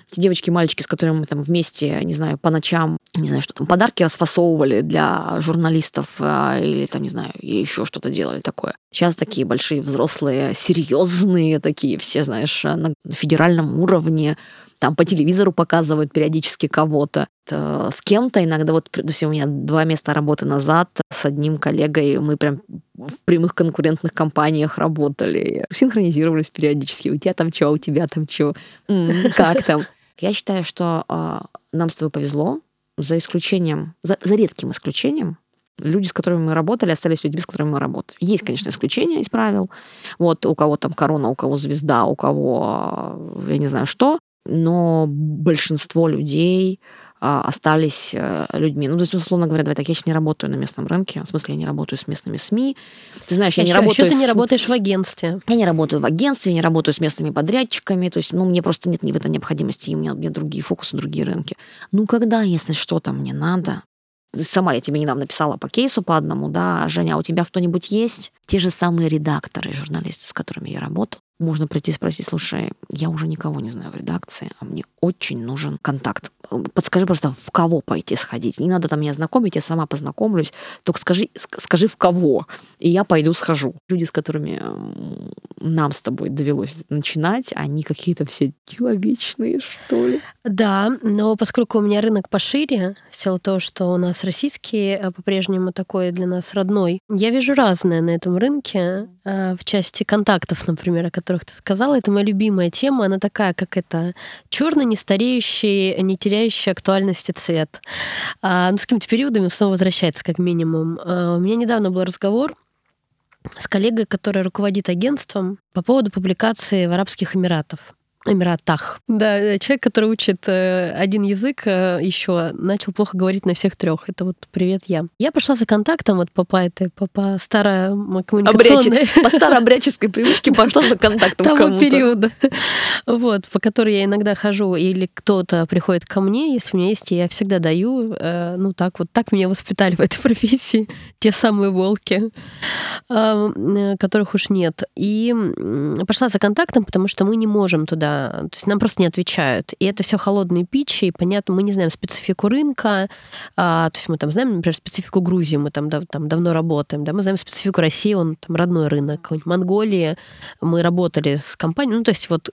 те девочки и мальчики, с которыми мы там вместе, не знаю, по ночам, не знаю, что там, подарки расфасовывали для журналистов а, или там, не знаю, или еще что-то делали такое. Сейчас такие большие взрослые, серьезные такие все, знаешь, на федеральном уровне, там по телевизору показывают периодически кого-то. С кем-то иногда, вот, допустим, у меня два места работы назад с одним коллегой, мы прям в прямых конкурентных компаниях работали, синхронизировались периодически. У тебя там что, у тебя там что, как там? Я считаю, что э, нам с тобой повезло, за исключением, за, за редким исключением, люди, с которыми мы работали, остались людьми, с которыми мы работаем. Есть, конечно, исключения из правил. Вот у кого там корона, у кого звезда, у кого я не знаю что, но большинство людей а, остались э, людьми. Ну, то есть, условно говоря, давай так, я сейчас не работаю на местном рынке, в смысле, я не работаю с местными СМИ. Ты знаешь, я а не еще, работаю... Еще ты не работаешь в агентстве. Я не работаю в агентстве, я не работаю с местными подрядчиками, то есть, ну, мне просто нет в этом необходимости, и у меня, у меня другие фокусы, другие рынки. Ну, когда, если что-то мне надо, сама я тебе недавно писала по кейсу по одному, да, Женя, а у тебя кто-нибудь есть? Те же самые редакторы, журналисты, с которыми я работал, можно прийти и спросить, слушай, я уже никого не знаю в редакции, а мне очень нужен контакт. Подскажи просто, в кого пойти сходить. Не надо там меня знакомить, я сама познакомлюсь. Только скажи, скажи в кого, и я пойду схожу. Люди, с которыми нам с тобой довелось начинать, они какие-то все человечные, что ли. Да, но поскольку у меня рынок пошире, в того, что у нас российский э, по-прежнему такой для нас родной, я вижу разное на этом рынке. Э, в части контактов, например, о которых ты сказала, это моя любимая тема. Она такая, как это черный, не стареющий, не теряющий актуальности цвет. А, ну, с какими-то периодами снова возвращается, как минимум. А, у меня недавно был разговор с коллегой, которая руководит агентством по поводу публикации в Арабских Эмиратах. Эмиратах. Да, э, человек, который учит э, один язык э, еще, начал плохо говорить на всех трех. Это вот привет я. Я пошла за контактом вот по, этой, по, по старокоммуникационной... Обряч... По старообрядческой привычке пошла за контактом Того периода. Вот, по которой я иногда хожу, или кто-то приходит ко мне, если у меня есть, я всегда даю, ну так вот, так меня воспитали в этой профессии, те самые волки, которых уж нет. И пошла за контактом, потому что мы не можем туда то есть нам просто не отвечают. И это все холодные питчи, и понятно, мы не знаем специфику рынка, а, то есть мы там знаем, например, специфику Грузии, мы там, да, там давно работаем, да, мы знаем специфику России, он там родной рынок, какой-нибудь Монголии, мы работали с компанией, ну, то есть вот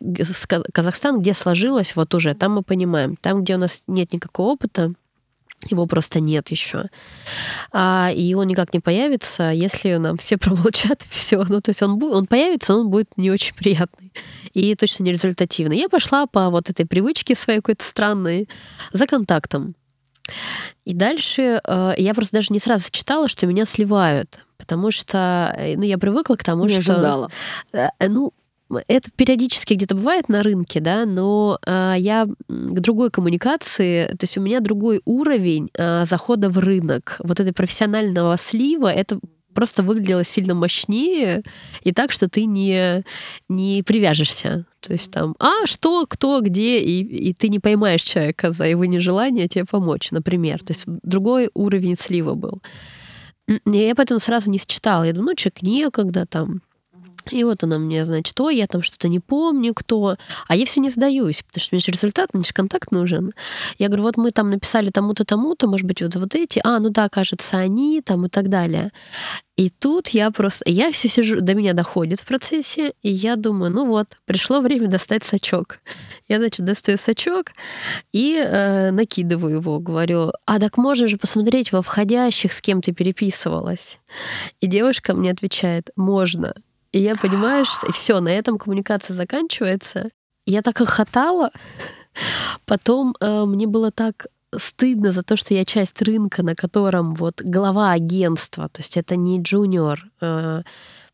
Казахстан, где сложилось, вот уже, там мы понимаем, там, где у нас нет никакого опыта, его просто нет еще. А, и он никак не появится, если нам все промолчат, и все. Ну, то есть он, он появится, но он будет не очень приятный и точно не результативный. Я пошла по вот этой привычке своей какой-то странной за контактом. И дальше э, я просто даже не сразу читала, что меня сливают, потому что э, ну, я привыкла к тому, не что... Ожидала. Э, ну, это периодически где-то бывает на рынке, да, но э, я к другой коммуникации, то есть у меня другой уровень э, захода в рынок. Вот этой профессионального слива, это просто выглядело сильно мощнее и так, что ты не, не привяжешься. То есть там, а, что, кто, где, и, и ты не поймаешь человека за его нежелание тебе помочь, например. То есть другой уровень слива был. Я поэтому сразу не считала. Я думаю, ну, человек некогда там, и вот она мне, значит, ой, я там что-то не помню, кто. А я все не сдаюсь, потому что мне же результат, мне же контакт нужен. Я говорю, вот мы там написали тому-то, тому-то, может быть, вот, вот эти. А, ну да, кажется, они там и так далее. И тут я просто, я все сижу, до меня доходит в процессе, и я думаю, ну вот, пришло время достать сачок. Я, значит, достаю сачок и э, накидываю его, говорю, а так можно же посмотреть во входящих, с кем ты переписывалась. И девушка мне отвечает, можно. И я понимаю, что все, на этом коммуникация заканчивается. Я так хохотала. Потом э, мне было так стыдно за то, что я часть рынка, на котором вот глава агентства, то есть это не джуниор, э,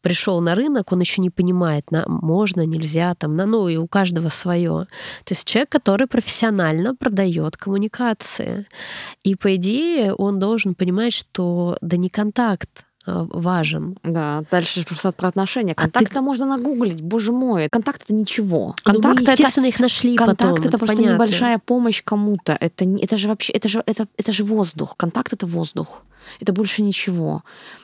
пришел на рынок, он еще не понимает, на, можно, нельзя, там, на, ну и у каждого свое. То есть человек, который профессионально продает коммуникации. И по идее он должен понимать, что да не контакт, важен. Да, дальше просто про отношения. Контакты а ты... можно нагуглить, боже мой. Контакт это ничего. Контакт ну, мы, естественно, это... их нашли Контакт потом, это, просто понятно. небольшая помощь кому-то. Это, это же вообще, это же, это, это же воздух. Контакт это воздух. Это больше ничего.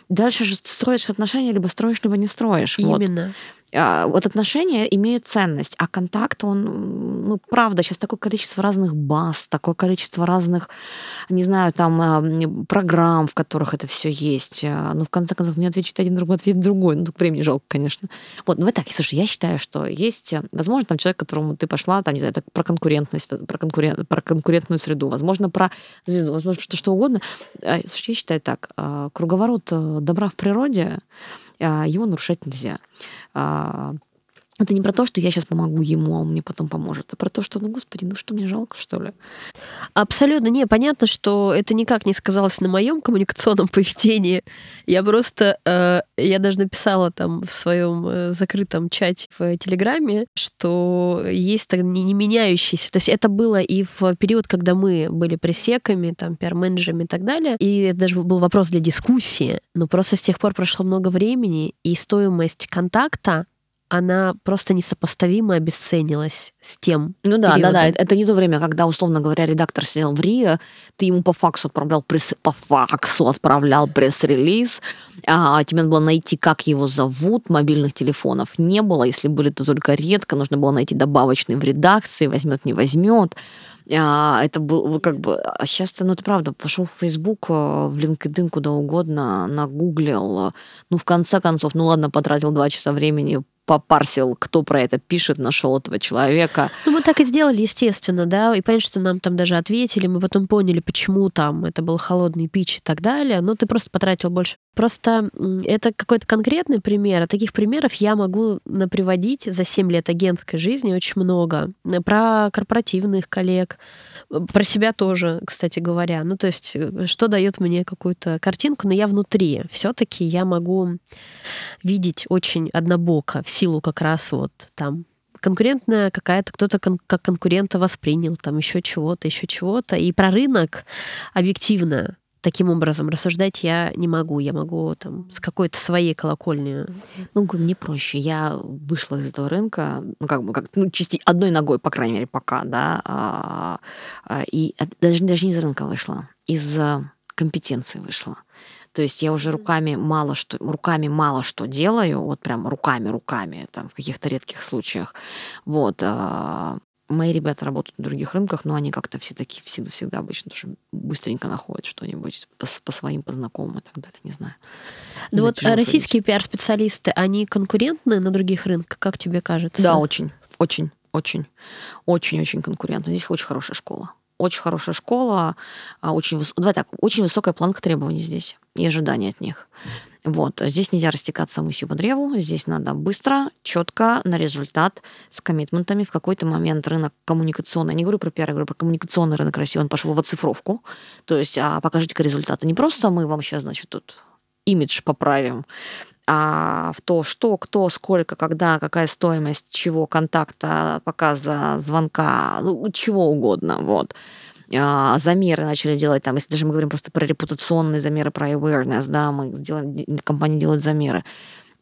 Дальше же строишь отношения, либо строишь, либо не строишь. Именно. Вот. А, вот отношения имеют ценность, а контакт, он, ну, правда, сейчас такое количество разных баз, такое количество разных, не знаю, там, а, программ, в которых это все есть. А, ну, в конце концов, мне ответит один, другой ответит другой. Ну, тут времени жалко, конечно. Вот, ну, вот так, слушай, я считаю, что есть, возможно, там человек, которому ты пошла, там, не знаю, так, про конкурентность, про, конкурен, про конкурентную среду, возможно, про звезду, возможно, что, что угодно. Слушай, я считаю так, круговорот э, добра в природе, его нарушать нельзя. Это не про то, что я сейчас помогу ему, а он мне потом поможет, а про то, что, ну, господи, ну что, мне жалко, что ли? Абсолютно. Не, понятно, что это никак не сказалось на моем коммуникационном поведении. Я просто, э, я даже написала там в своем э, закрытом чате в Телеграме, что есть так не, не меняющиеся. То есть это было и в период, когда мы были пресеками, там, пиар-менеджерами и так далее. И это даже был вопрос для дискуссии. Но просто с тех пор прошло много времени, и стоимость контакта она просто несопоставимо обесценилась с тем. Ну да, периодом. да, да. Это не то время, когда, условно говоря, редактор сидел в Рио, ты ему по факсу отправлял пресс, по факсу отправлял пресс-релиз, а тебе надо было найти, как его зовут, мобильных телефонов не было, если были, то только редко, нужно было найти добавочный в редакции, возьмет, не возьмет. А, это был как бы... А сейчас-то, ну, это правда, пошел в Facebook, э, в LinkedIn, куда угодно, нагуглил. Ну, в конце концов, ну ладно, потратил два часа времени, попарсил, кто про это пишет, нашел этого человека. Ну, мы так и сделали, естественно, да, и понятно, что нам там даже ответили, мы потом поняли, почему там это был холодный пич и так далее, но ты просто потратил больше. Просто это какой-то конкретный пример, а таких примеров я могу приводить за 7 лет агентской жизни очень много. Про корпоративных коллег, про себя тоже, кстати говоря. Ну, то есть, э, что дает мне какую-то картинку, но я внутри. Все-таки я могу видеть очень однобоко в силу как раз вот там конкурентная какая-то, кто-то кон- как конкурента воспринял, там еще чего-то, еще чего-то. И про рынок объективно таким образом рассуждать я не могу. Я могу там с какой-то своей колокольни. Ну, мне проще. Я вышла из этого рынка, ну, как бы, как, ну, части одной ногой, по крайней мере, пока, да, а, а, и даже, даже не из рынка вышла, из компетенции вышла. То есть я уже руками мало что, руками мало что делаю, вот прям руками, руками, там, в каких-то редких случаях. Вот. А, Мои ребята работают на других рынках, но они как-то все такие всегда, всегда обычно тоже быстренько находят что-нибудь по, по своим, по знакомым и так далее, не знаю. Ну вот российские пиар-специалисты, они конкурентны на других рынках, как тебе кажется? Да, очень, очень, очень, очень, очень конкурентно. Здесь очень хорошая школа. Очень хорошая школа, а, очень, давай так, очень высокая планка требований здесь и ожиданий от них. Вот. Здесь нельзя растекаться мысью по древу, здесь надо быстро, четко, на результат, с коммитментами. В какой-то момент рынок коммуникационный, я не говорю про пиар, я говорю про коммуникационный рынок России, он пошел в оцифровку. То есть а покажите-ка результаты. Не просто мы вам сейчас, значит, тут имидж поправим, а в то, что, кто, сколько, когда, какая стоимость чего, контакта, показа, звонка, ну, чего угодно. Вот. А, замеры начали делать, там, если даже мы говорим просто про репутационные замеры, про awareness, да, мы сделаем, компания делает замеры.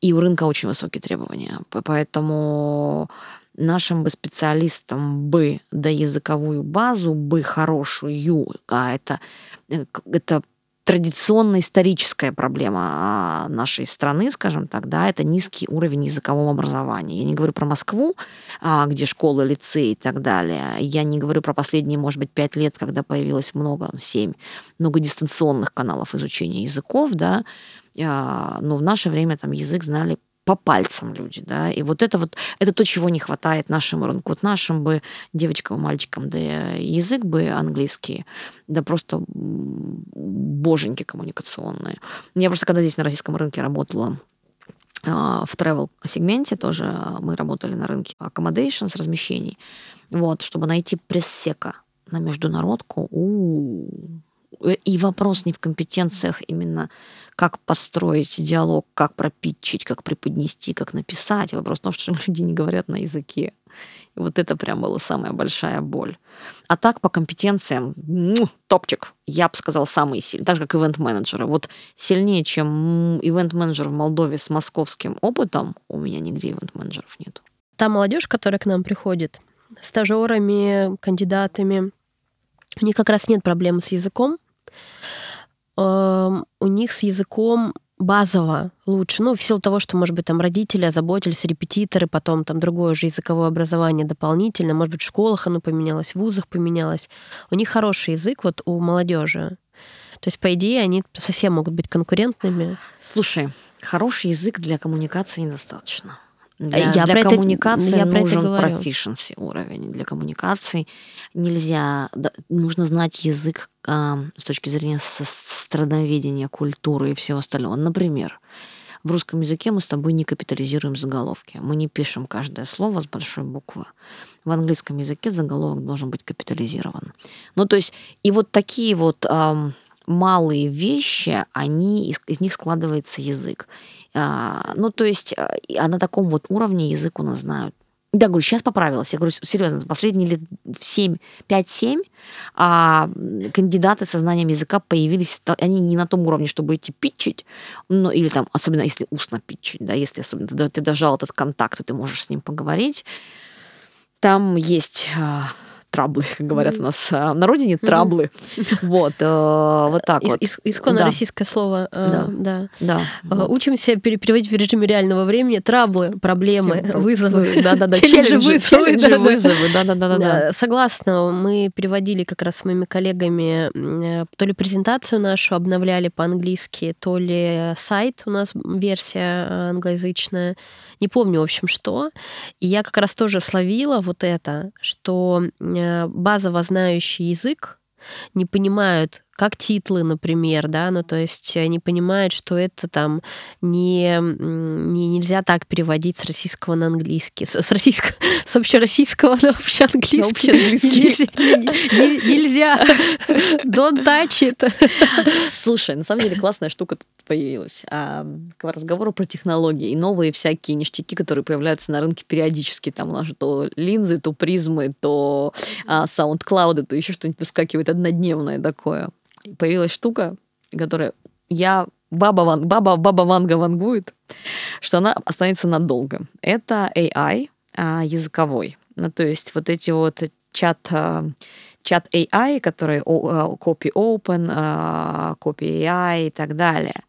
И у рынка очень высокие требования. Поэтому нашим бы специалистам бы да языковую базу бы хорошую, а это, э, это традиционная историческая проблема а, нашей страны, скажем так, да, это низкий уровень языкового образования. Я не говорю про Москву, а, где школы, лицеи и так далее. Я не говорю про последние, может быть, пять лет, когда появилось много, семь, много дистанционных каналов изучения языков, да, а, но в наше время там язык знали по пальцам люди, да, и вот это вот, это то, чего не хватает нашему рынку. Вот нашим бы девочкам, мальчикам, да язык бы английский, да просто боженьки коммуникационные. Я просто когда здесь на российском рынке работала в travel сегменте тоже мы работали на рынке accommodations, размещений, вот, чтобы найти пресс-сека на международку. У-у-у. И вопрос не в компетенциях именно как построить диалог, как пропитчить, как преподнести, как написать. Вопрос в том, что люди не говорят на языке. И вот это прям была самая большая боль. А так по компетенциям, ну, топчик, я бы сказал, самый сильный. Так же, как ивент-менеджеры. Вот сильнее, чем ивент-менеджер в Молдове с московским опытом, у меня нигде ивент-менеджеров нет. Та молодежь, которая к нам приходит, стажерами, кандидатами, у них как раз нет проблем с языком, у них с языком базово лучше. Ну, в силу того, что, может быть, там родители озаботились, репетиторы, потом там другое уже языковое образование дополнительно, может быть, в школах оно поменялось, в вузах поменялось. У них хороший язык вот у молодежи. То есть, по идее, они совсем могут быть конкурентными. Слушай, хороший язык для коммуникации недостаточно. Для, я для коммуникации это, я нужен proficiency уровень. Для коммуникации нельзя, да, нужно знать язык а, с точки зрения страноведения, культуры и всего остального. Например, в русском языке мы с тобой не капитализируем заголовки. Мы не пишем каждое слово с большой буквы. В английском языке заголовок должен быть капитализирован. Ну, то есть, и вот такие вот а, малые вещи, они, из, из них складывается язык. А, ну, то есть, а, а на таком вот уровне язык у нас знают. Да, говорю, сейчас поправилась. Я говорю, серьезно, последние лет 7, 5-7 а кандидаты со знанием языка появились, они не на том уровне, чтобы идти питчить, ну, или там, особенно если устно питчить, да, если особенно ты, ты дожал этот контакт, и ты можешь с ним поговорить, там есть а, траблы, как говорят у нас а, на родине, траблы. Вот, э, вот так вот. Исконно российское слово. Э, да. Да. Э, учимся переводить в режиме реального времени траблы, проблемы, вызовы. Да-да-да, челленджи, вызовы. Да-да-да. Согласна, мы переводили как раз с моими коллегами то ли презентацию нашу обновляли по-английски, то ли сайт у нас версия англоязычная. Не помню, в общем, что. И я как раз тоже словила вот это, что Э, базово знающий язык не понимают, как титлы, например, да, ну то есть они понимают, что это там не, не нельзя так переводить с российского на английский, с, с российского, с общероссийского на общеанглийский. На общеанглийский. Нельзя. Don't touch it. Слушай, на самом деле классная штука появилась. А, к разговору про технологии и новые всякие ништяки, которые появляются на рынке периодически. Там у нас то линзы, то призмы, то а, саундклауды, то еще что-нибудь выскакивает однодневное такое появилась штука, которая я баба, ван, баба, баба Ванга вангует, что она останется надолго. Это AI а, языковой. Ну, то есть вот эти вот чат, а, чат AI, которые а, copy open, а, copy AI и так далее.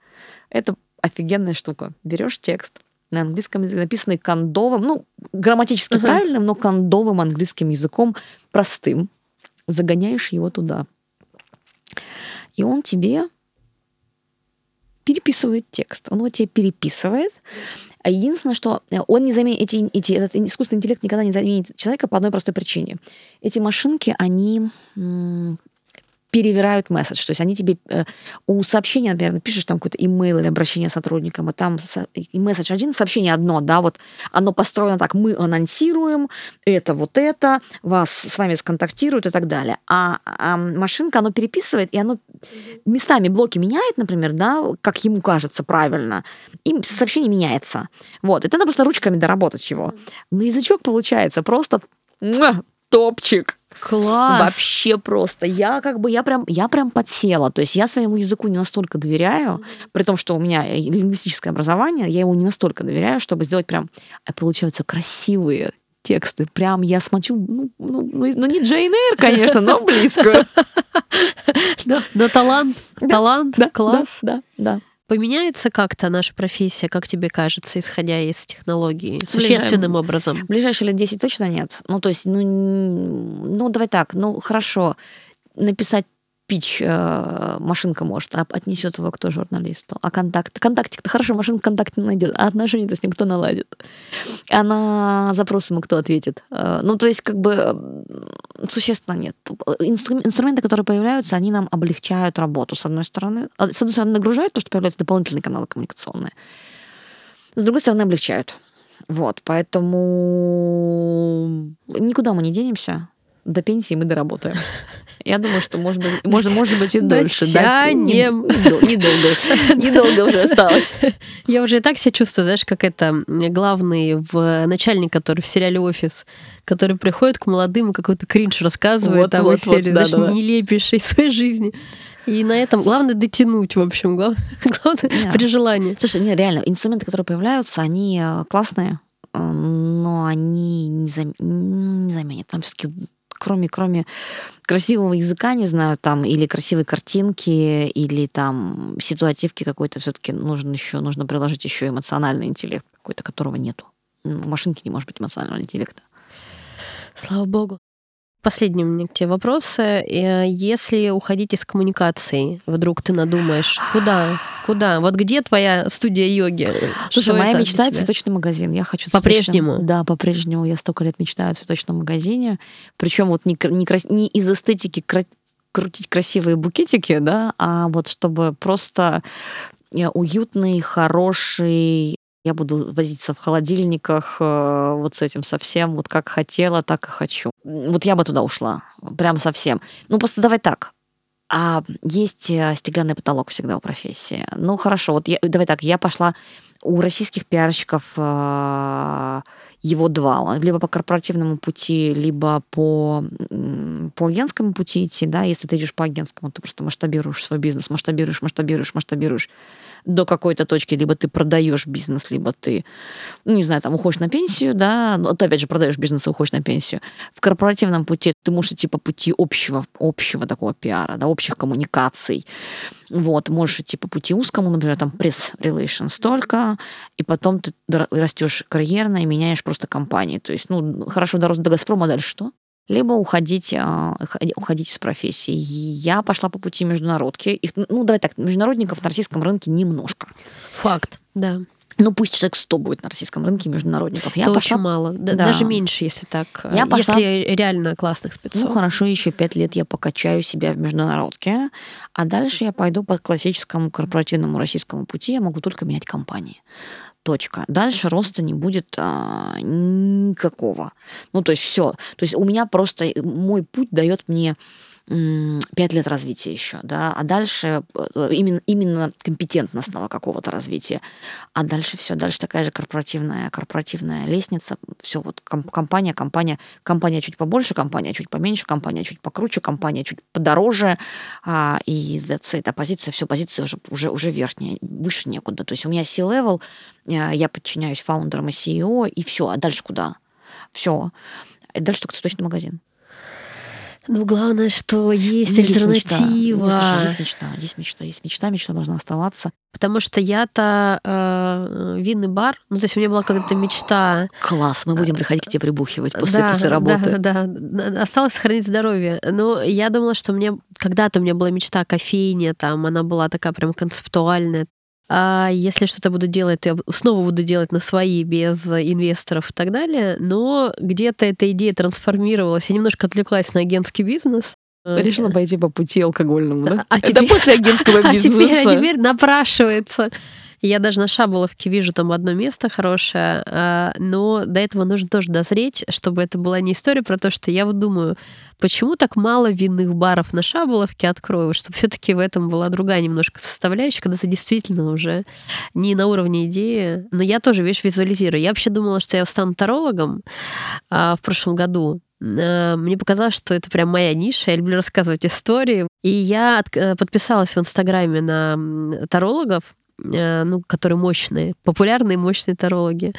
Это офигенная штука. Берешь текст на английском языке, написанный кондовым, ну, грамматически uh-huh. правильным, но кондовым английским языком, простым, загоняешь его туда и он тебе переписывает текст. Он его тебе переписывает. А единственное, что э, он не заменит, эти, эти, этот искусственный интеллект никогда не заменит человека по одной простой причине. Эти машинки, они перевирают месседж. То есть они тебе э, у сообщения, например, пишешь там какой-то имейл или обращение сотрудникам, и там и месседж один, сообщение одно, да, вот оно построено так, мы анонсируем это, вот это, вас с вами сконтактируют и так далее. А, а машинка, оно переписывает, и оно местами блоки меняет, например, да, как ему кажется правильно, и сообщение меняется. Вот, это надо просто ручками доработать его. Но язычок получается просто топчик. Класс. Вообще просто. Я как бы, я прям, я прям подсела. То есть я своему языку не настолько доверяю, при том, что у меня лингвистическое образование, я его не настолько доверяю, чтобы сделать прям, получаются красивые тексты. Прям я смотрю, ну, ну, ну, ну не Джейн Эйр, конечно, но близко. Да, талант, талант, класс. Да, да. Поменяется как-то наша профессия, как тебе кажется, исходя из технологий, существенным Ближай... образом? В ближайшие лет 10 точно нет. Ну, то есть, ну, ну, давай так, ну, хорошо, написать пич э, машинка может, а отнесет его кто журналисту. А контакт? Контактик-то хорошо, машинка контакт не найдет, а отношения-то с ним кто наладит? А на запрос ему кто ответит? Э, ну, то есть, как бы существенно нет. инструменты, которые появляются, они нам облегчают работу, с одной стороны. А, с одной стороны, нагружают то, что появляются дополнительные каналы коммуникационные. с другой стороны, облегчают. Вот, поэтому никуда мы не денемся. До пенсии мы доработаем. Я думаю, что может быть, может, может быть и дольше. Дотянем. Недолго. Недолго уже осталось. Я уже и так себя чувствую, знаешь, как это главный в начальник, который в сериале «Офис», который приходит к молодым и какой-то кринж рассказывает вот, там вот, серии, вот, знаешь, да, нелепейшей своей жизни. И на этом главное дотянуть, в общем, главное, главное yeah. при желании. Слушай, не, реально, инструменты, которые появляются, они э, классные, э, но они не, зам... не заменят. Там все-таки кроме, кроме красивого языка, не знаю, там, или красивой картинки, или там ситуативки какой-то, все-таки нужно еще, нужно приложить еще эмоциональный интеллект какой-то, которого нету. У машинки не может быть эмоционального интеллекта. Слава богу. Последний у меня к тебе вопрос. Э, если уходить из коммуникаций, вдруг ты надумаешь, куда? Куда? Вот где твоя студия йоги? Слушай, Что моя мечта — цветочный магазин. Я хочу По-прежнему? Да, по-прежнему. Я столько лет мечтаю о цветочном магазине. Причем вот не, не, не из эстетики крутить красивые букетики, да, а вот чтобы просто э, уютный, хороший, я буду возиться в холодильниках э, вот с этим совсем, вот как хотела, так и хочу. Вот я бы туда ушла, прям совсем. Ну, просто давай так. А есть э, стеклянный потолок всегда у профессии. Ну, хорошо, вот я, давай так, я пошла у российских пиарщиков э, его два, либо по корпоративному пути, либо по, по агентскому пути идти, да, если ты идешь по агентскому, ты просто масштабируешь свой бизнес, масштабируешь, масштабируешь, масштабируешь до какой-то точки, либо ты продаешь бизнес, либо ты, ну, не знаю, там уходишь на пенсию, да, но ты опять же продаешь бизнес и уходишь на пенсию. В корпоративном пути ты можешь идти по пути общего, общего такого пиара, да, общих коммуникаций. Вот, можешь идти по пути узкому, например, там пресс-relations только, и потом ты растешь карьерно и меняешь просто компании. То есть, ну, хорошо дорос до Газпрома, дальше что? Либо уходить, а, уходить из профессии. Я пошла по пути международки. Их, ну, давай так, международников на российском рынке немножко. Факт, да. Ну, пусть человек 100 будет на российском рынке международников. Я Это пошла... очень мало. Да. Даже меньше, если так. Я пошла... Если реально классных спецов. Ну, хорошо, еще пять лет я покачаю себя в международке, а дальше я пойду по классическому корпоративному российскому пути. Я могу только менять компании. Точка. Дальше роста не будет а, никакого. Ну, то есть все. То есть у меня просто мой путь дает мне пять лет развития еще, да, а дальше э, именно, именно компетентностного какого-то развития. А дальше все, дальше такая же корпоративная, корпоративная лестница, все вот компания, компания, компания чуть побольше, компания чуть поменьше, компания чуть покруче, компания чуть подороже, а, и that's it. А позиция, все, позиция уже, уже, уже верхняя, выше некуда. То есть у меня C-level, э, я подчиняюсь фаундерам и CEO, и все, а дальше куда? Все. И дальше только цветочный магазин. Ну, главное, что есть ну, альтернатива. Есть мечта. есть мечта, есть мечта, есть мечта, мечта должна оставаться. Потому что я-то э, винный бар, ну, то есть у меня была какая-то мечта. Класс, мы будем приходить к тебе прибухивать после, да, после работы. Да, да, осталось сохранить здоровье. Но я думала, что мне когда-то у меня была мечта кофейня, там она была такая прям концептуальная, а если что-то буду делать, то я снова буду делать на свои, без инвесторов и так далее. Но где-то эта идея трансформировалась. Я немножко отвлеклась на агентский бизнес. Решила пойти по пути алкогольному, да? А Это теперь... после агентского бизнеса. А теперь, а теперь напрашивается. Я даже на Шаболовке вижу там одно место хорошее, а, но до этого нужно тоже дозреть, чтобы это была не история про то, что я вот думаю, почему так мало винных баров на Шаболовке открою, чтобы все таки в этом была другая немножко составляющая, когда ты действительно уже не на уровне идеи. Но я тоже, видишь, визуализирую. Я вообще думала, что я стану тарологом а, в прошлом году, а, мне показалось, что это прям моя ниша. Я люблю рассказывать истории. И я э, подписалась в Инстаграме на тарологов, Э, ну, которые мощные, популярные мощные тарологи.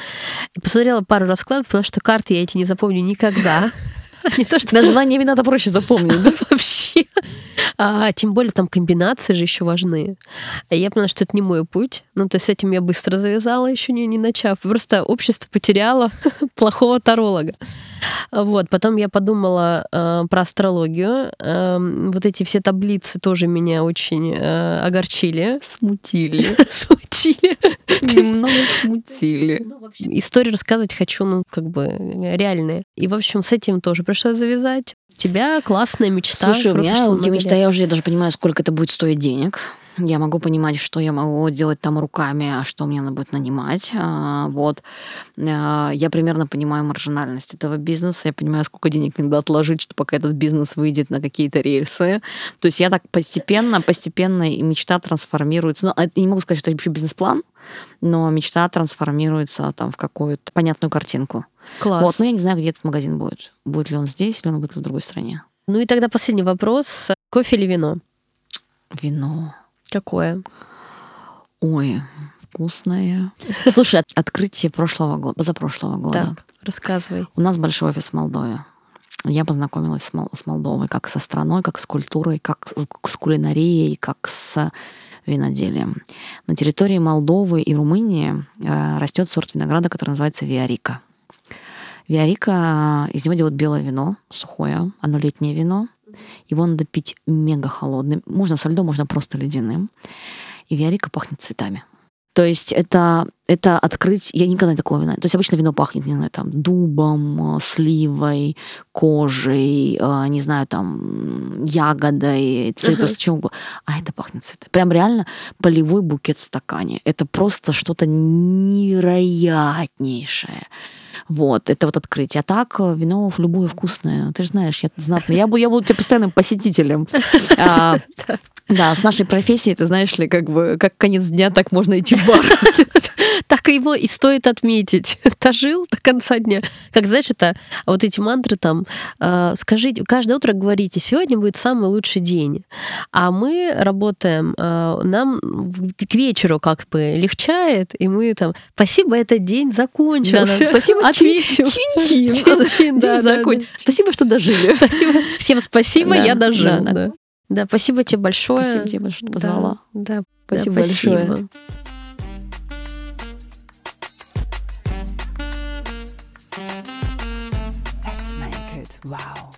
И посмотрела пару раскладов, потому что карты я эти не запомню никогда. Не то, что... Название вина-то проще запомнить, да? Вообще. А, тем более там комбинации же еще важны. Я поняла, что это не мой путь. Ну, то есть с этим я быстро завязала, еще не, не начав. Просто общество потеряло плохого таролога. Вот, потом я подумала э, про астрологию. Э, вот эти все таблицы тоже меня очень э, огорчили. Смутили. Смутили. Немного смутили. Ну, истории рассказывать хочу, ну, как бы реальные. И, в общем, с этим тоже пришлось завязать. Тебя классная мечта. Слушай, у меня мечта, я уже даже понимаю, сколько это будет стоить денег. я могу понимать, что я могу делать там руками, а что мне надо будет нанимать. А, вот. А, я примерно понимаю маржинальность этого бизнеса, я понимаю, сколько денег надо отложить, чтобы пока этот бизнес выйдет на какие-то рельсы. То есть я так постепенно, постепенно и мечта трансформируется. Но это не могу сказать, что это вообще бизнес-план, но мечта трансформируется там в какую-то понятную картинку. Класс. Вот, но я не знаю, где этот магазин будет. Будет ли он здесь, или он будет в другой стране. Ну и тогда последний вопрос. Кофе или вино? Вино. Какое? Ой, вкусное. Слушай, от- открытие прошлого года, позапрошлого года. Так, рассказывай. У нас большой офис в Молдове. Я познакомилась с, Мол- с Молдовой как со страной, как с культурой, как с, с кулинарией, как с виноделием. На территории Молдовы и Румынии э, растет сорт винограда, который называется Виарика. Виарика, из него делают белое вино, сухое, оно летнее вино. Его надо пить мега холодным. Можно со льдом, можно просто ледяным. И Виарика пахнет цветами. То есть это, это открыть... Я никогда такого вина... То есть обычно вино пахнет, не знаю, там, дубом, э, сливой, кожей, э, не знаю, там, ягодой, цитрус, Ага. чем угодно. А это пахнет цветами. Прям реально полевой букет в стакане. Это просто что-то невероятнейшее. Вот, это вот открытие. А так, э, вино в любое вкусное. Ты же знаешь, я знатный. Я буду, я буду тебя постоянным посетителем. А, Да, с нашей профессией, ты знаешь ли, как бы, как конец дня, так можно идти в бар. Так его и стоит отметить. Дожил до конца дня. Как, знаешь, это вот эти мантры там, э, скажите, каждое утро говорите, сегодня будет самый лучший день. А мы работаем, э, нам к вечеру как бы легчает, и мы там, спасибо, этот день закончился. Спасибо, ответим. чин-чин. Спасибо, что дожили. Спасибо. Всем спасибо, я дожил. Да, да. Да, Да, спасибо тебе большое. Спасибо тебе большое, что Да, позвала. Да, Спасибо да, большое. спасибо. Let's make it wow.